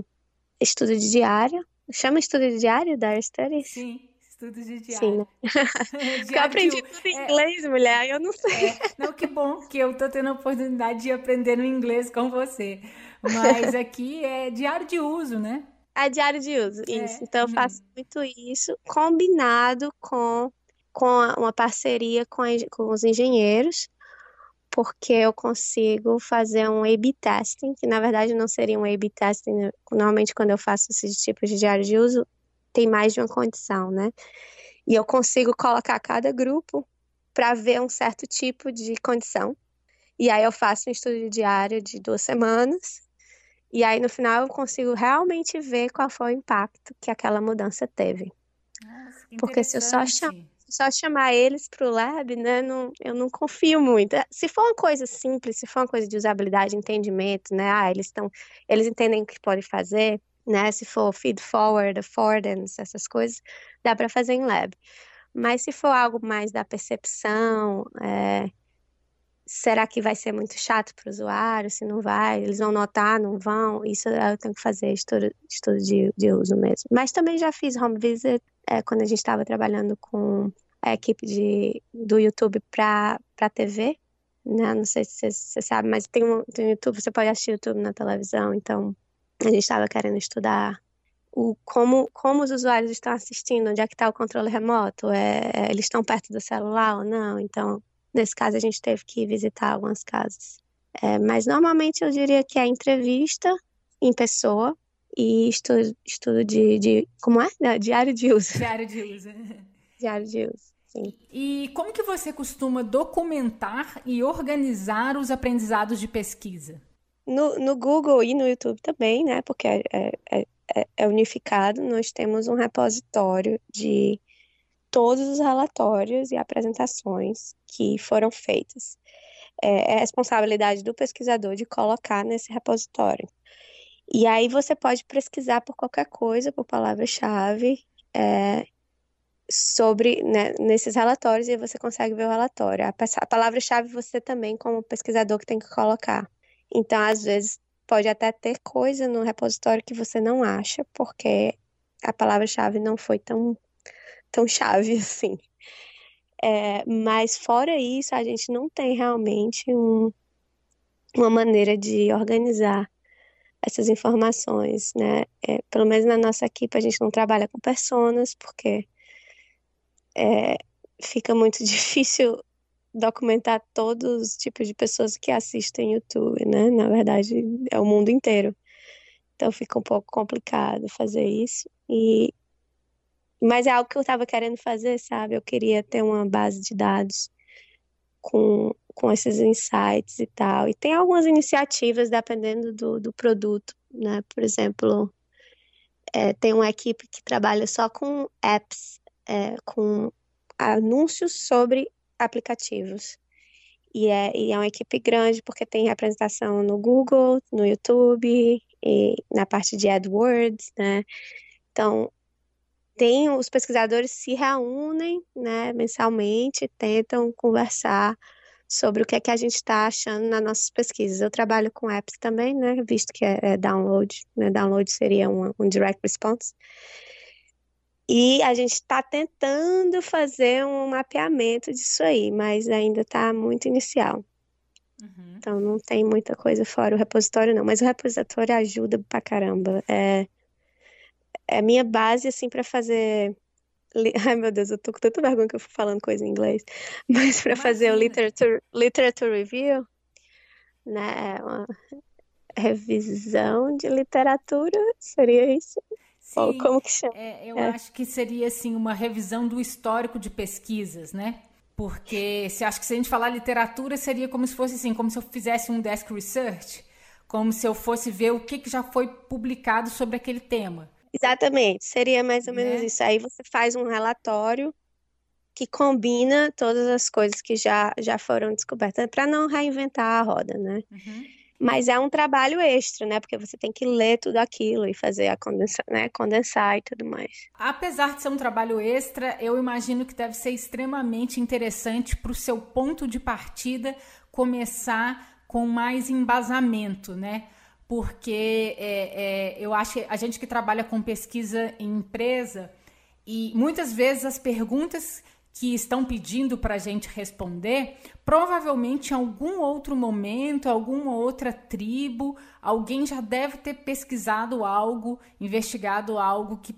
estudo de diário. Chama estudo de diário, Diary Studies? Sim. Estudo de diário. Sim, né? eu aprendi tudo em é, inglês, mulher, eu não sei. É, não, que bom que eu tô tendo a oportunidade de aprender no inglês com você. Mas aqui é diário de uso, né? É diário de uso, é. isso. Então eu uhum. faço muito isso, combinado com com uma parceria com, a, com os engenheiros, porque eu consigo fazer um A-B testing, que na verdade não seria um A-B testing, né? normalmente quando eu faço esses tipos de diário de uso, tem mais de uma condição, né? E eu consigo colocar cada grupo para ver um certo tipo de condição. E aí eu faço um estudo diário de duas semanas, E aí, no final, eu consigo realmente ver qual foi o impacto que aquela mudança teve. Nossa, Porque se eu só, cham só chamar eles para o lab, né, não, eu não confio muito. Se for uma coisa simples, se for uma coisa de usabilidade, entendimento, né, ah, eles estão, eles entendem o que podem fazer, né, se for feed forward, affordance, essas coisas, dá para fazer em lab. Mas se for algo mais da percepção, é, será que vai ser muito chato para o usuário? Se não vai, eles vão notar, não vão? Isso eu tenho que fazer estudo, estudo de, de uso mesmo. Mas também já fiz home visit é, quando a gente estava trabalhando com a equipe de, do YouTube para a TV. Né? Não sei se você sabe, mas tem um, tem YouTube, você pode assistir YouTube na televisão, então a gente estava querendo estudar o, como, como os usuários estão assistindo, onde é que está o controle remoto, é, é, eles estão perto do celular ou não, então Nesse caso, a gente teve que visitar algumas casas. É, mas normalmente eu diria que é entrevista em pessoa e estudo, estudo de, de. Como é? Não, diário de uso. Diário de uso. diário de uso. Sim. E como que você costuma documentar e organizar os aprendizados de pesquisa? No, no Google e no YouTube também, né? Porque é, é, é, é unificado. Nós temos um repositório de todos os relatórios e apresentações que foram feitas. É, é responsabilidade do pesquisador de colocar nesse repositório. E aí você pode pesquisar por qualquer coisa, por palavra-chave, é, sobre né, nesses relatórios e você consegue ver o relatório. A, a palavra-chave você também, como pesquisador, que tem que colocar. Então, às vezes, pode até ter coisa no repositório que você não acha, porque a palavra-chave não foi tão tão chave assim. É, mas fora isso, a gente não tem realmente um, uma maneira de organizar essas informações, né? É, pelo menos na nossa equipe a gente não trabalha com personas, porque é, fica muito difícil documentar todos os tipos de pessoas que assistem YouTube, né? Na verdade, é o mundo inteiro. Então fica um pouco complicado fazer isso. E mas é algo que eu estava querendo fazer, sabe? Eu queria ter uma base de dados com, com esses insights e tal. E tem algumas iniciativas dependendo do, do produto, né? Por exemplo, é, tem uma equipe que trabalha só com apps, é, com anúncios sobre aplicativos. E é, e é uma equipe grande porque tem representação no Google, no YouTube e na parte de AdWords, né? Então, tem os pesquisadores se reúnem, né, mensalmente, tentam conversar sobre o que é que a gente está achando nas nossas pesquisas. Eu trabalho com apps também, né, visto que é, é download, né, download seria um, um direct response. E a gente está tentando fazer um mapeamento disso aí, mas ainda está muito inicial. Uhum. Então não tem muita coisa fora o repositório, não. Mas o repositório ajuda pra caramba. É, é minha base, assim, para fazer. Ai, meu Deus, eu tô com tanta vergonha que eu fui falando coisa em inglês. Mas para fazer o literature, literature review, né? Uma revisão de literatura, seria isso? Sim, Ou como que chama? É, eu é. acho que seria, assim, uma revisão do histórico de pesquisas, né? Porque se acho que se a gente falar literatura, seria como se fosse assim, como se eu fizesse um desk research, como se eu fosse ver o que, que já foi publicado sobre aquele tema. Exatamente, seria mais ou menos né? isso. Aí você faz um relatório que combina todas as coisas que já, já foram descobertas, para não reinventar a roda, né? Uhum. Mas é um trabalho extra, né? Porque você tem que ler tudo aquilo e fazer a condensar, né? condensar e tudo mais. Apesar de ser um trabalho extra, eu imagino que deve ser extremamente interessante para o seu ponto de partida começar com mais embasamento, né? Porque é, é, eu acho que a gente que trabalha com pesquisa em empresa e muitas vezes as perguntas que estão pedindo para a gente responder, provavelmente em algum outro momento, alguma outra tribo, alguém já deve ter pesquisado algo, investigado algo que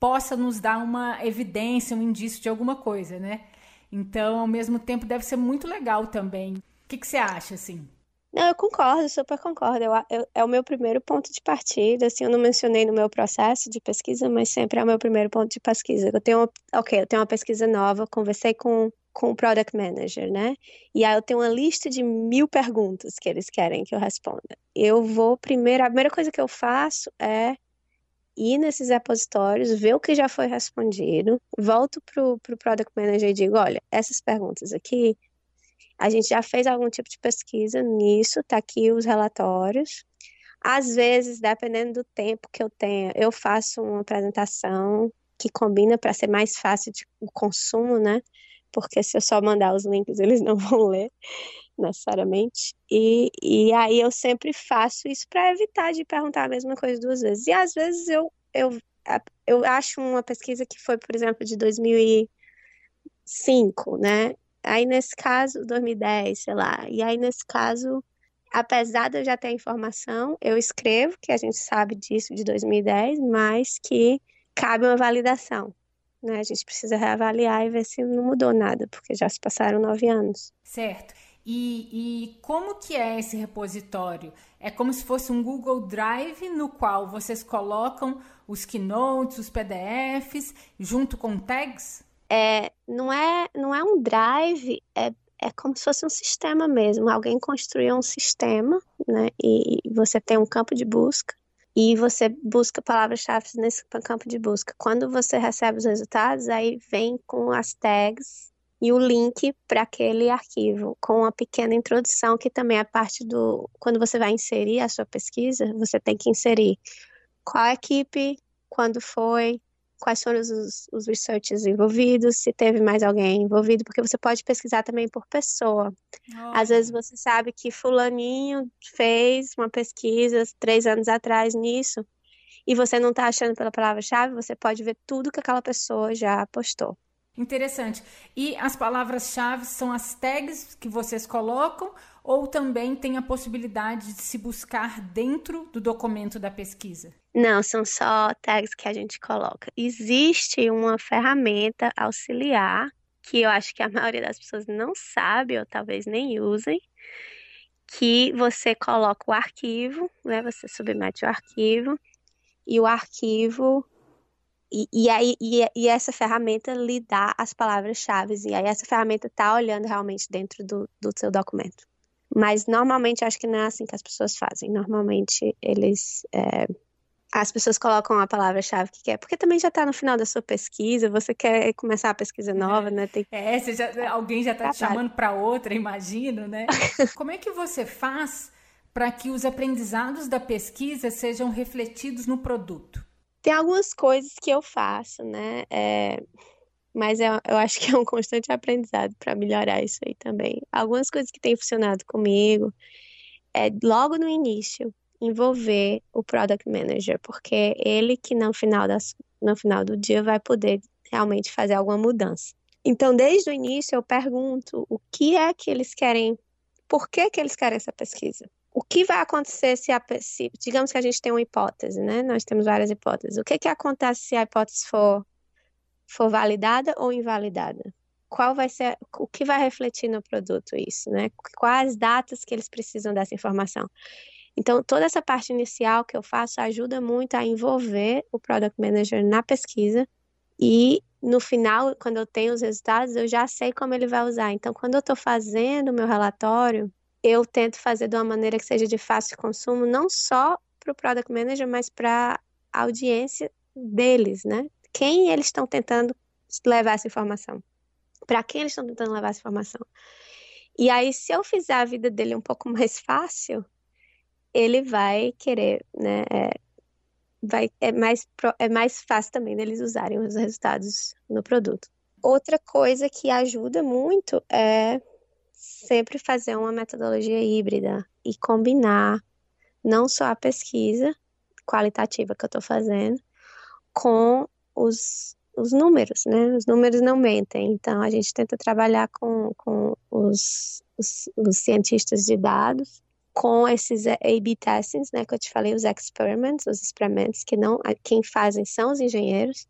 possa nos dar uma evidência, um indício de alguma coisa, né? Então, ao mesmo tempo, deve ser muito legal também. O que, que você acha, assim? Não, eu concordo, super concordo. Eu, eu, é o meu primeiro ponto de partida. Assim, eu não mencionei no meu processo de pesquisa, mas sempre é o meu primeiro ponto de pesquisa. Eu tenho, ok, eu tenho uma pesquisa nova, conversei com, com o Product Manager, né? E aí eu tenho uma lista de mil perguntas que eles querem que eu responda. Eu vou primeiro, a primeira coisa que eu faço é ir nesses repositórios, ver o que já foi respondido, volto pro, pro Product Manager e digo, olha, essas perguntas aqui, a gente já fez algum tipo de pesquisa nisso, tá aqui os relatórios. Às vezes, dependendo do tempo que eu tenho, eu faço uma apresentação que combina para ser mais fácil de o consumo, né? porque se eu só mandar os links, eles não vão ler necessariamente. E, e aí eu sempre faço isso para evitar de perguntar a mesma coisa duas vezes. E às vezes eu, eu, eu acho uma pesquisa que foi, por exemplo, de 2005, né? Aí nesse caso, 2010, sei lá. E aí nesse caso, apesar de eu já ter a informação, eu escrevo que a gente sabe disso de 2010, mas que cabe uma validação né? A gente precisa reavaliar e ver se não mudou nada, porque já se passaram nove anos. Certo. E, e, como que é esse repositório? É como se fosse um Google Drive no qual vocês colocam os keynotes, os PDFs, junto com tags? É, não é, não é um drive, é, é como se fosse um sistema mesmo. Alguém construiu um sistema, né? E você tem um campo de busca e você busca palavras-chave nesse campo de busca. Quando você recebe os resultados, aí vem com as tags e o link para aquele arquivo, com uma pequena introdução que também é parte do. Quando você vai inserir a sua pesquisa, você tem que inserir qual equipe, quando foi, quais foram os, os researchers envolvidos, se teve mais alguém envolvido, porque você pode pesquisar também por pessoa. Oh. Às vezes você sabe que fulaninho fez uma pesquisa três anos atrás nisso, e você não está achando pela palavra-chave, você pode ver tudo que aquela pessoa já postou. Interessante. E as palavras-chave são as tags que vocês colocam ou também tem a possibilidade de se buscar dentro do documento da pesquisa? Não, são só tags que a gente coloca. Existe uma ferramenta auxiliar que eu acho que a maioria das pessoas não sabe ou talvez nem usem, que você coloca o arquivo, né? Você submete o arquivo e o arquivo e, e aí e, e, essa ferramenta lhe dá as palavras-chave e aí essa ferramenta está olhando realmente dentro do, do seu documento. Mas normalmente acho que não é assim que as pessoas fazem. Normalmente eles. É, as pessoas colocam a palavra-chave que quer, porque também já está no final da sua pesquisa, você quer começar a pesquisa nova, né? Tem... É, já, alguém já está te chamando para outra, imagino, né? Como é que você faz para que os aprendizados da pesquisa sejam refletidos no produto? Tem algumas coisas que eu faço, né? É, mas eu, eu acho que é um constante aprendizado para melhorar isso aí também. Algumas coisas que têm funcionado comigo é logo no início envolver o product manager, porque é ele que no final, das, no final do dia vai poder realmente fazer alguma mudança. Então, desde o início, eu pergunto o que é que eles querem, por que, que eles querem essa pesquisa? O que vai acontecer se a se, digamos que a gente tem uma hipótese, né? Nós temos várias hipóteses. O que que acontece se a hipótese for for validada ou invalidada. Qual vai ser, o que vai refletir no produto isso, né? Quais datas que eles precisam dessa informação. Então, toda essa parte inicial que eu faço ajuda muito a envolver o Product Manager na pesquisa e no final, quando eu tenho os resultados, eu já sei como ele vai usar. Então, quando eu estou fazendo o meu relatório, eu tento fazer de uma maneira que seja de fácil consumo, não só para o Product Manager, mas para a audiência deles, né? Quem eles estão tentando levar essa informação. Para quem eles estão tentando levar essa informação. E aí, se eu fizer a vida dele um pouco mais fácil, ele vai querer, né? É, vai, é, mais, é mais fácil também deles usarem os resultados no produto. Outra coisa que ajuda muito é sempre fazer uma metodologia híbrida e combinar não só a pesquisa qualitativa que eu estou fazendo com os, os números, né? Os números não mentem. Então, a gente tenta trabalhar com, com os, os, os cientistas de dados, com esses A-B testings, né? Que eu te falei, os experiments, os experimentos, que não, quem fazem são os engenheiros.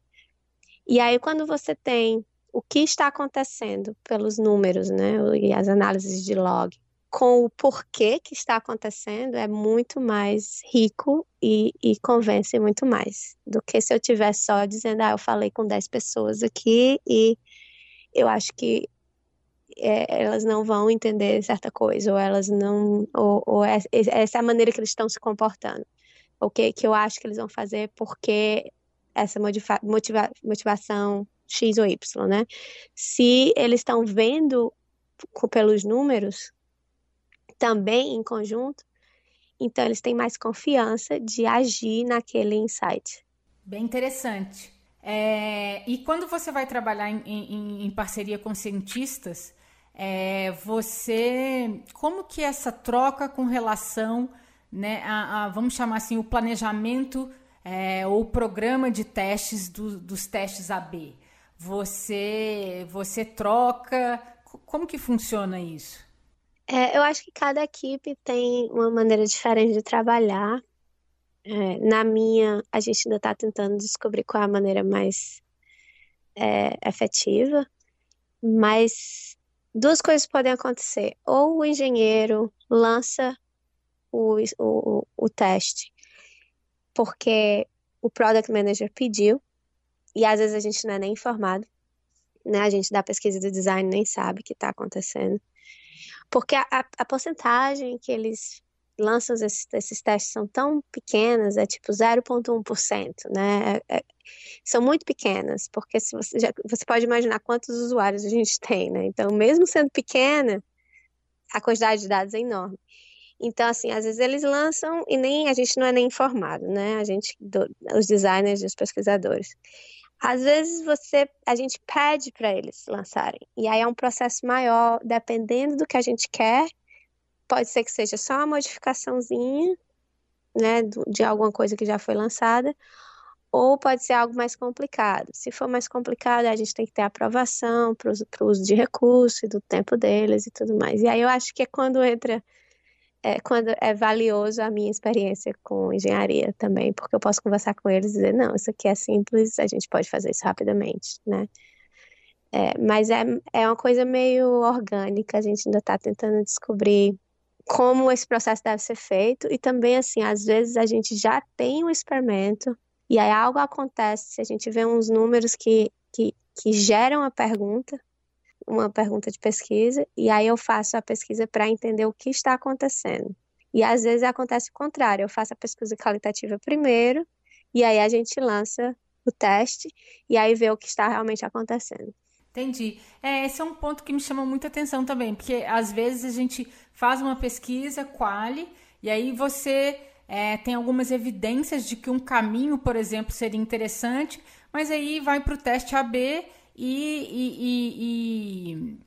E aí, quando você tem o que está acontecendo pelos números, né? E as análises de log, com o porquê que está acontecendo é muito mais rico e, e convence muito mais do que se eu tivesse só dizendo, ah, eu falei com 10 pessoas aqui e eu acho que é, elas não vão entender certa coisa, ou elas não, ou, ou é, essa é a maneira que eles estão se comportando. O que, que eu acho que eles vão fazer porque essa motiva, motivação X ou Y, né? Se eles estão vendo pelos números, também em conjunto, então eles têm mais confiança de agir naquele insight. Bem interessante. É, e quando você vai trabalhar em, em, em parceria com cientistas, é, você, como que essa troca com relação, né, a, a vamos chamar assim, o planejamento é, ou programa de testes do, dos testes AB, você, você troca, como que funciona isso? É, eu acho que cada equipe tem uma maneira diferente de trabalhar. É, na minha, a gente ainda está tentando descobrir qual é a maneira mais é, efetiva, mas duas coisas podem acontecer. Ou o engenheiro lança o, o, o teste porque o Product Manager pediu, e às vezes a gente não é nem informado, né? A gente da pesquisa do design nem sabe o que está acontecendo. Porque a, a, a porcentagem que eles lançam esses, esses, testes são tão pequenas, é tipo 0,1%, né? É, é, são muito pequenas, porque se você, já, você pode imaginar quantos usuários a gente tem, né? Então, mesmo sendo pequena, a quantidade de dados é enorme. Então, assim, às vezes eles lançam e nem a gente não é nem informado, né? A gente, do, os designers e os pesquisadores. Às vezes você, a gente pede para eles lançarem. E aí é um processo maior, dependendo do que a gente quer. Pode ser que seja só uma modificaçãozinha, né, de alguma coisa que já foi lançada, ou pode ser algo mais complicado. Se for mais complicado, a gente tem que ter aprovação para o uso de recurso e do tempo deles e tudo mais. E aí eu acho que é quando entra é quando é valioso a minha experiência com engenharia também, porque eu posso conversar com eles e dizer, não, isso aqui é simples, a gente pode fazer isso rapidamente, né? É, mas é, é uma coisa meio orgânica, a gente ainda está tentando descobrir como esse processo deve ser feito, e também, assim, às vezes a gente já tem um experimento, e aí algo acontece, a gente vê uns números que, que, que geram a pergunta, uma pergunta de pesquisa e aí eu faço a pesquisa para entender o que está acontecendo. E às vezes acontece o contrário, eu faço a pesquisa qualitativa primeiro e aí a gente lança o teste e aí vê o que está realmente acontecendo. Entendi. É, esse é um ponto que me chama muita atenção também, porque às vezes a gente faz uma pesquisa quali e aí você é, tem algumas evidências de que um caminho, por exemplo, seria interessante, mas aí vai para o teste AB e, e, e,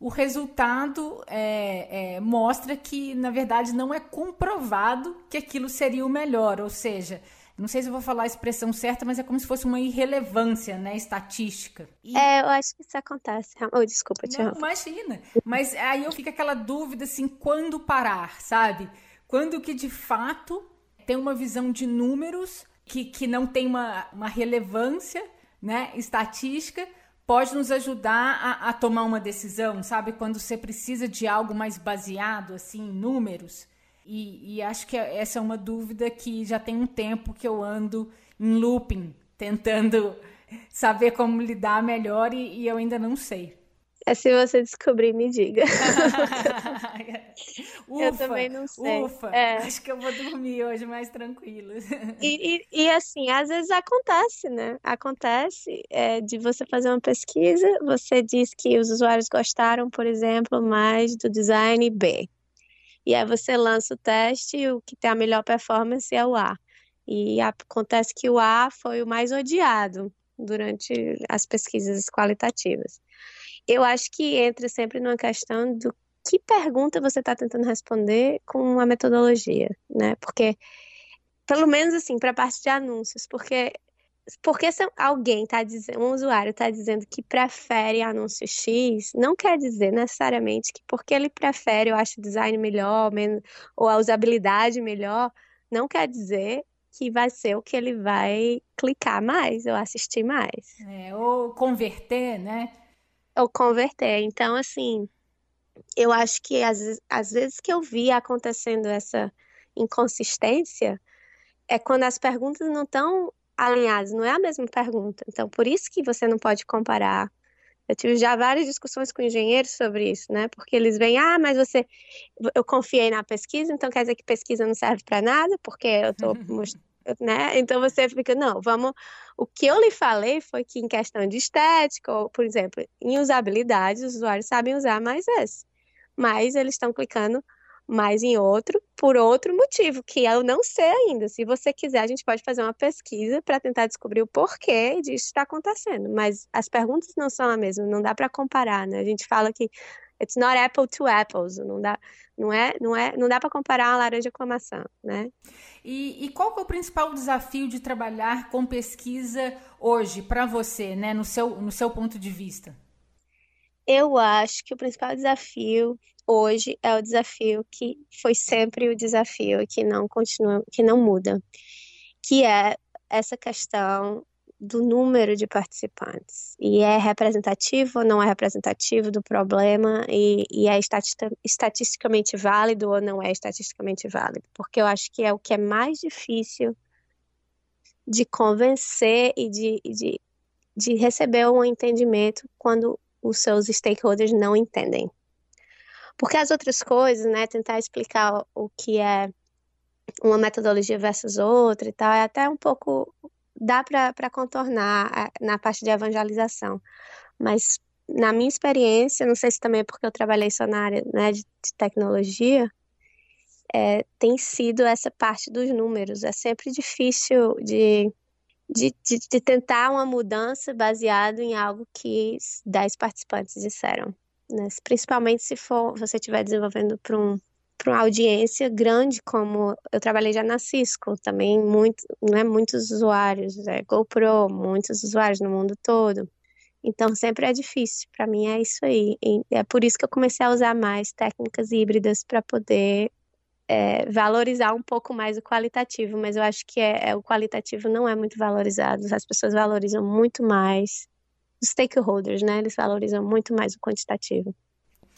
o resultado é, é, mostra que, na verdade, não é comprovado que aquilo seria o melhor, ou seja, não sei se eu vou falar a expressão certa, mas é como se fosse uma irrelevância, né, estatística. E... É, eu acho que isso acontece. Oh, desculpa, Não, imagina. Mas aí eu fico aquela dúvida, assim, quando parar, sabe? Quando que, de fato, tem uma visão de números que, que não tem uma, uma relevância, né, estatística, pode nos ajudar a, a, tomar uma decisão, sabe? Quando você precisa de algo mais baseado, assim, em números. E, e, acho que essa é uma dúvida que já tem um tempo que eu ando em looping, tentando saber como lidar melhor e, e eu ainda não sei. É se você descobrir, me diga. ufa, eu também não sei. Ufa, é. acho que eu vou dormir hoje mais tranquilo. E, e, e assim, às vezes acontece, né? Acontece é, de você fazer uma pesquisa, você diz que os usuários gostaram, por exemplo, mais do design B. E aí você lança o teste e o que tem a melhor performance é o A. E acontece que o A foi o mais odiado durante as pesquisas qualitativas eu acho que entra sempre numa questão do que pergunta você está tentando responder com a metodologia, né? Porque, pelo menos assim, para a parte de anúncios, porque porque se alguém está dizendo, um usuário está dizendo que prefere anúncio X, não quer dizer necessariamente que porque ele prefere, eu acho o design melhor, menos, ou a usabilidade melhor, não quer dizer que vai ser o que ele vai clicar mais ou assistir mais. É, ou converter, né? Ou converter. Então, assim, eu acho que às, às vezes que eu vi acontecendo essa inconsistência é quando as perguntas não estão alinhadas, não é a mesma pergunta. Então, por isso que você não pode comparar Eu tive já várias discussões com engenheiros sobre isso, né? Porque eles vêm, ah, mas você, eu confiei na pesquisa, então quer dizer que pesquisa não serve para nada, porque eu tô né? Então você fica, não, vamos. O que eu lhe falei foi que em questão de estética, ou, por exemplo, em usabilidade, os usuários sabem usar mais esse. Mas eles estão clicando mais em outro por outro motivo, que eu não sei ainda. Se você quiser, a gente pode fazer uma pesquisa para tentar descobrir o porquê disso está acontecendo. Mas as perguntas não são a mesma, não dá para comparar, né? A gente fala que it's not apple to apples, não dá, não é, não é, não dá para comparar uma laranja com uma maçã, né? E, e qual é o principal desafio de trabalhar com pesquisa hoje para você, né, no seu, no seu ponto de vista? Eu acho que o principal desafio hoje é o desafio que foi sempre o desafio que não continua, que não muda, que é essa questão do número de participantes e é representativo ou não é representativo do problema e, e é estatisticamente válido ou não é estatisticamente válido, porque eu acho que é o que é mais difícil de convencer e de, de, de receber um entendimento quando os seus stakeholders não entendem. Porque as outras coisas, né, tentar explicar o que é uma metodologia versus outra e tal, é até um pouco dá para contornar na parte de evangelização. Mas na minha experiência, não sei se também é porque eu trabalhei só na área né, de, de tecnologia, é, tem sido essa parte dos números. É sempre difícil de, de, de, de tentar uma mudança baseado em algo que 10 participantes disseram né? Principalmente se for você estiver desenvolvendo para um para uma audiência grande como eu trabalhei já na Cisco também muito né muitos usuários é, GoPro muitos usuários no mundo todo então sempre é difícil para mim é isso aí e é por isso que eu comecei a usar mais técnicas híbridas para poder é, valorizar um pouco mais o qualitativo mas eu acho que é, é, o qualitativo não é muito valorizado as pessoas valorizam muito mais os stakeholders, né? Eles valorizam muito mais o quantitativo.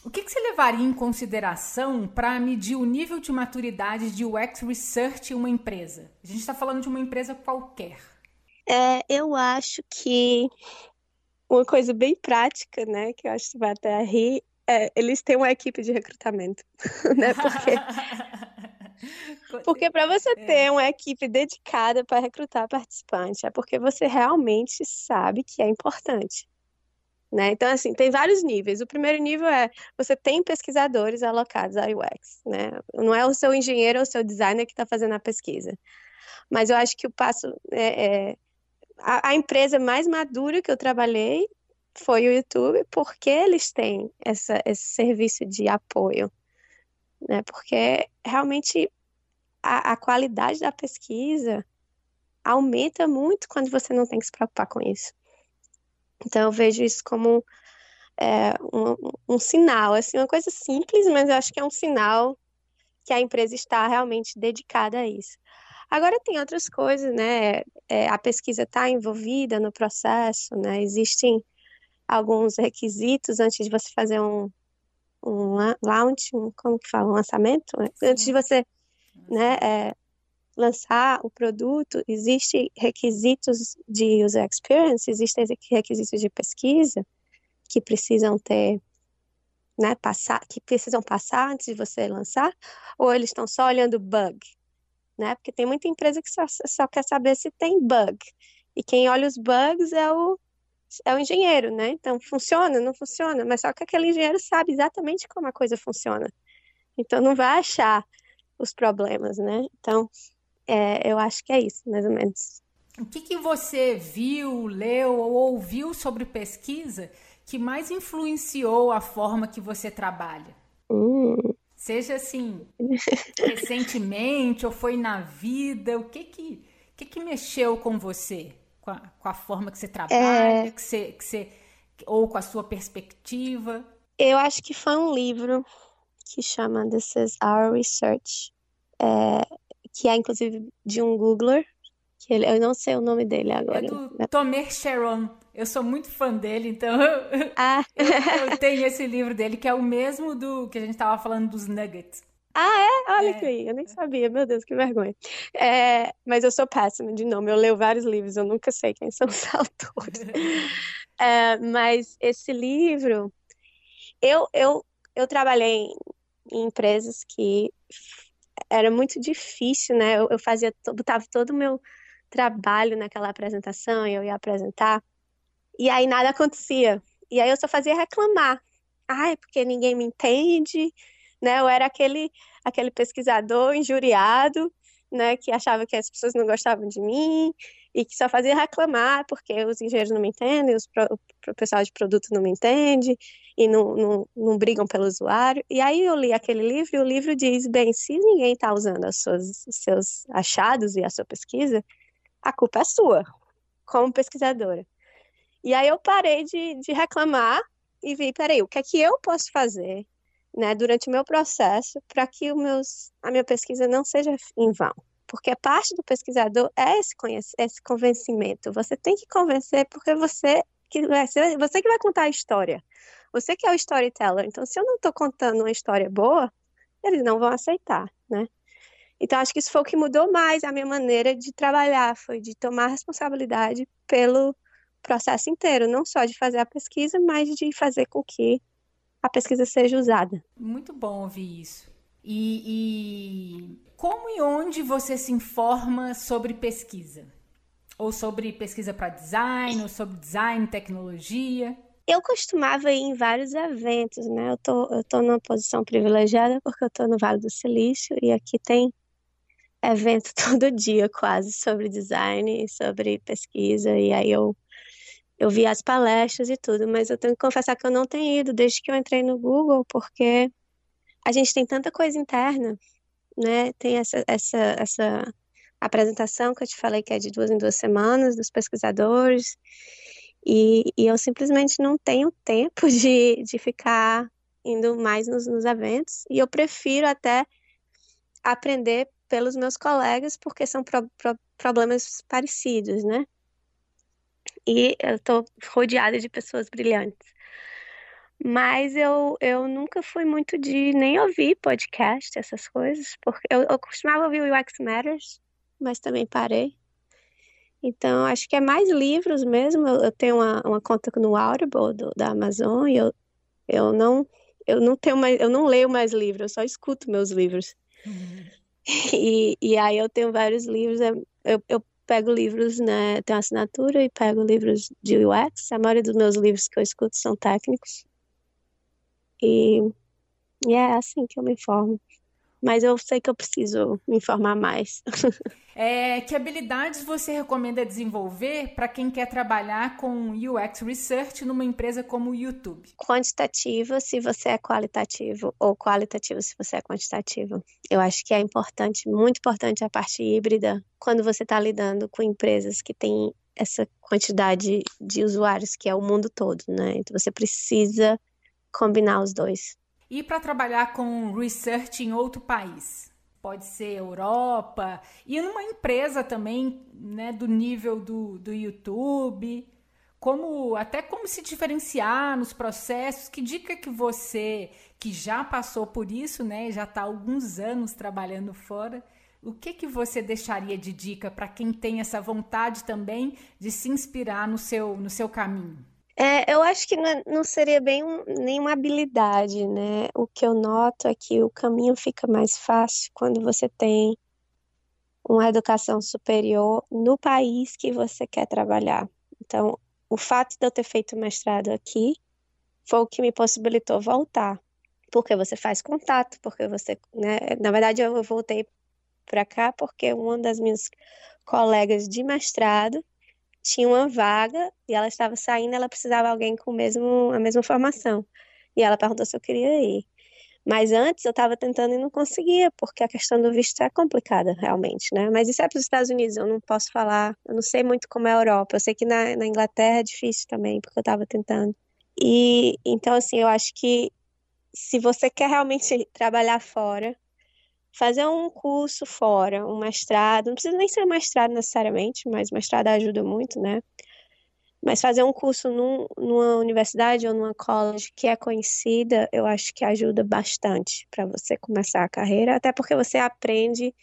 O que, que você levaria em consideração para medir o nível de maturidade de UX Research em uma empresa? A gente está falando de uma empresa qualquer. É, eu acho que uma coisa bem prática, né, que eu acho que vai até rir, é, eles têm uma equipe de recrutamento, né, porque Porque para você é. ter uma equipe dedicada para recrutar participante, é porque você realmente sabe que é importante. Né? Então, assim, tem vários níveis. O primeiro nível é você tem pesquisadores alocados a UX, né? Não é o seu engenheiro ou o seu designer que está fazendo a pesquisa. Mas eu acho que o passo é, é a, a, empresa mais madura que eu trabalhei foi o YouTube, porque eles têm essa, esse serviço de apoio, né? Porque realmente a, a qualidade da pesquisa aumenta muito quando você não tem que se preocupar com isso. Então eu vejo isso como é, um, um, sinal, assim, uma coisa simples, mas eu acho que é um sinal que a empresa está realmente dedicada a isso. Agora tem outras coisas, né? É, a pesquisa está envolvida no processo, né? Existem alguns requisitos antes de você fazer um, um launch, um, como que fala, um lançamento, né? antes de você né, é, lançar o produto, existem requisitos de user experience, existem requisitos de pesquisa que precisam ter, né, passar, que precisam passar antes de você lançar, ou eles estão só olhando bug, né? Porque tem muita empresa que só, só quer saber se tem bug. E quem olha os bugs é o é o engenheiro, né? Então, funciona, não funciona, mas só que aquele engenheiro sabe exatamente como a coisa funciona. Então, não vai achar os problemas, né? Então, é, eu acho que é isso, mais ou menos. O que, que você viu, leu ou ouviu sobre pesquisa que mais influenciou a forma que você trabalha? Hum. Seja assim, recentemente ou foi na vida, o que que, que, que mexeu com você? Com a, com a forma que você trabalha, é... que você, que você, ou com a sua perspectiva? Eu acho que foi um livro que chama This is Our Research, é, que é inclusive de um Googler, que ele, eu não sei o nome dele agora. É do né? Tomer Sharon. Eu sou muito fã dele, então ah. eu, eu, tenho esse livro dele, que é o mesmo do que a gente estava falando dos Nuggets. Ah, é? Olha é. que aí, eu nem sabia, meu Deus, que vergonha. É, mas eu sou péssima de nome, eu leio vários livros, eu nunca sei quem são os autores. É, mas esse livro, eu, eu, eu trabalhei em empresas que era muito difícil, né? Eu, eu fazia, botava todo o meu trabalho naquela apresentação, eu ia apresentar, e aí nada acontecia. E aí eu só fazia reclamar. Ai, porque ninguém me entende, né? Eu era aquele, aquele pesquisador injuriado, né? Que achava que as pessoas não gostavam de mim e que só fazia reclamar porque os engenheiros não me entendem, os pro, o pessoal de produto não me entende e não, não, não brigam pelo usuário. E aí eu li aquele livro e o livro diz, bem, se ninguém está usando as suas, os seus achados e a sua pesquisa, a culpa é sua, como pesquisadora. E aí eu parei de, de reclamar e vi, peraí, o que é que eu posso fazer né, durante o meu processo para que meus, a minha pesquisa não seja em vão? Porque parte do pesquisador é esse, esse convencimento. Você tem que convencer porque você que vai você que vai contar a história. Você que é o storyteller. Então, se eu não estou contando uma história boa, eles não vão aceitar, né? Então, acho que isso foi o que mudou mais a minha maneira de trabalhar, foi de tomar responsabilidade pelo processo inteiro, não só de fazer a pesquisa, mas de fazer com que a pesquisa seja usada. Muito bom ouvir isso. E, e como e onde você se informa sobre pesquisa? Ou sobre pesquisa para design, ou sobre design, tecnologia? Eu costumava ir em vários eventos, né? Eu tô, eu tô numa posição privilegiada porque eu tô no Vale do Silício e aqui tem evento todo dia quase sobre design, sobre pesquisa, e aí eu, eu vi as palestras e tudo, mas eu tenho que confessar que eu não tenho ido desde que eu entrei no Google, porque a gente tem tanta coisa interna, né? Tem essa, essa, essa apresentação que eu te falei que é de duas em duas semanas, dos pesquisadores, e, e eu simplesmente não tenho tempo de, de ficar indo mais nos, nos eventos, e eu prefiro até aprender pelos meus colegas, porque são pro, pro, problemas parecidos, né? E eu estou rodeada de pessoas brilhantes. Mas eu, eu nunca fui muito de nem ouvir podcast, essas coisas, porque eu, eu costumava ouvir o UX Matters, mas também parei. Então, acho que é mais livros mesmo. Eu, eu tenho uma, uma conta no Audible do, da Amazon e eu, eu não eu não tenho mais, eu não leio mais livros, eu só escuto meus livros. Uhum. E, e aí eu tenho vários livros, é, eu, eu pego livros, né, tenho assinatura e pego livros de UX, a maioria dos meus livros que eu escuto são técnicos. E, e é assim que eu me informo mas eu sei que eu preciso me informar mais. é, que habilidades você recomenda desenvolver para quem quer trabalhar com UX Research numa empresa como o YouTube? Quantitativa, se você é qualitativo, ou qualitativo, se você é quantitativo. Eu acho que é importante, muito importante a parte híbrida, quando você está lidando com empresas que têm essa quantidade de usuários que é o mundo todo, né? Então você precisa combinar os dois e para trabalhar com research em outro país. Pode ser Europa e numa empresa também, né, do nível do, do YouTube. Como até como se diferenciar nos processos? Que dica que você que já passou por isso, né, já está alguns anos trabalhando fora, o que que você deixaria de dica para quem tem essa vontade também de se inspirar no seu no seu caminho? É, eu acho que não, não seria bem um, nenhuma habilidade, né? O que eu noto é que o caminho fica mais fácil quando você tem uma educação superior no país que você quer trabalhar. Então, o fato de eu ter feito mestrado aqui foi o que me possibilitou voltar, porque você faz contato, porque você, né? Na verdade, eu voltei para cá porque uma das minhas colegas de mestrado tinha uma vaga e ela estava saindo, ela precisava de alguém com mesmo, a mesma formação. E ela perguntou se eu queria ir. Mas antes eu estava tentando e não conseguia, porque a questão do visto é complicada, realmente, né? Mas isso é para os Estados Unidos, eu não posso falar, eu não sei muito como é a Europa. Eu sei que na, na Inglaterra é difícil também, porque eu estava tentando. E então, assim, eu acho que se você quer realmente trabalhar fora, fazer um curso fora, um mestrado, não precisa nem ser mestrado necessariamente, mas mestrado ajuda muito, né? Mas fazer um curso num, numa universidade ou numa college que é conhecida, eu acho que ajuda bastante para você começar a carreira, até porque você aprende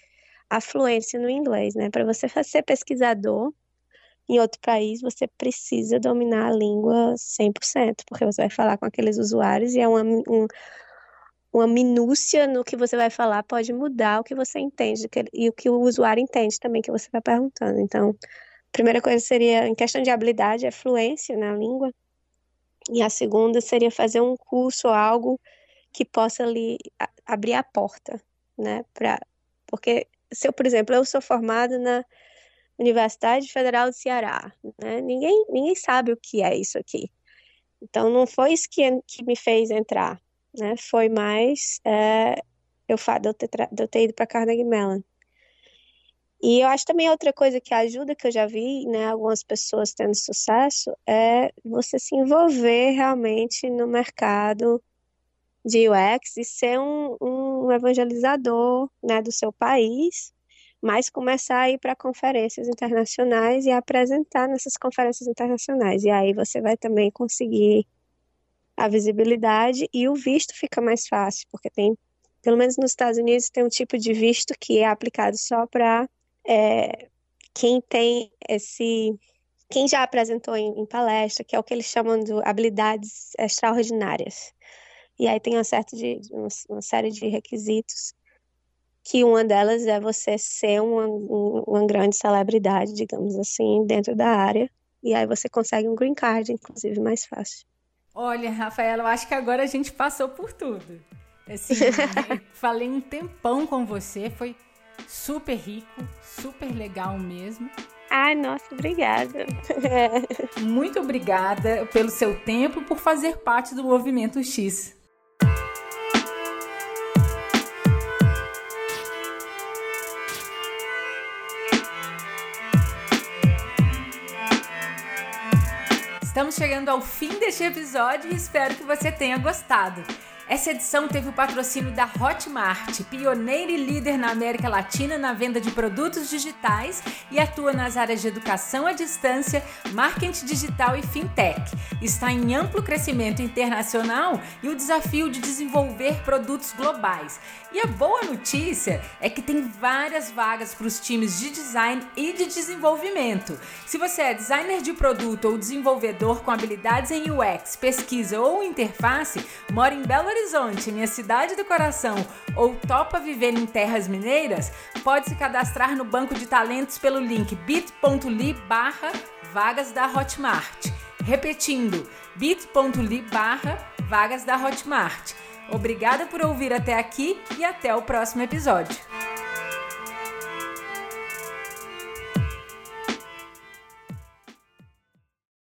a fluência no inglês, né? Para você ser pesquisador, em outro país, você precisa dominar a língua 100%, porque você vai falar com aqueles usuários e é uma, um, uma minúcia no que você vai falar pode mudar o que você entende e o que o usuário entende também que você está perguntando. Então, a primeira coisa seria, em questão de habilidade, é fluência na língua. E a segunda seria fazer um curso ou algo que possa lhe abrir a porta, né? Pra, porque se eu, por exemplo, eu sou formada na Universidade Federal do Ceará, né? Ninguém, ninguém sabe o que é isso aqui. Então, não foi isso que, que me fez entrar, né? Foi mais é, eu, de, eu ter, de eu ter ido para Carnegie Mellon. E eu acho também outra coisa que ajuda, que eu já vi, né, algumas pessoas tendo sucesso, é você se envolver realmente no mercado de UX e ser um, um evangelizador, né, do seu país, mas começar a ir para conferências internacionais e apresentar nessas conferências internacionais. E aí você vai também conseguir a visibilidade e o visto fica mais fácil, porque tem, pelo menos nos Estados Unidos, tem um tipo de visto que é aplicado só para é, quem tem esse. Quem já apresentou em, em, palestra, que é o que eles chamam de habilidades extraordinárias. E aí tem uma, certa de, uma, uma série de requisitos, que uma delas é você ser uma, uma grande celebridade, digamos assim, dentro da área. E aí você consegue um green card, inclusive, mais fácil. Olha, Rafaela, eu acho que agora a gente passou por tudo. Assim, falei um tempão com você, foi super rico, super legal mesmo. Ai, nossa, obrigada. Muito obrigada pelo seu tempo e por fazer parte do Movimento X. Estamos chegando ao fim deste episódio e espero que você tenha gostado. Essa edição teve o patrocínio da Hotmart, pioneira e líder na América Latina na venda de produtos digitais e atua nas áreas de educação à distância, marketing digital e fintech. Está em amplo crescimento internacional e o desafio de desenvolver produtos globais. E a boa notícia é que tem várias vagas para os times de design e de desenvolvimento. Se você é designer de produto ou desenvolvedor com habilidades em UX, pesquisa ou interface, mora em Belo Horizonte, minha cidade do coração, ou topa viver em terras mineiras, pode se cadastrar no banco de talentos pelo link bit.ly barra vagas da Hotmart. Repetindo, bit.ly barra vagas da Hotmart. Obrigada por ouvir até aqui e até o próximo episódio.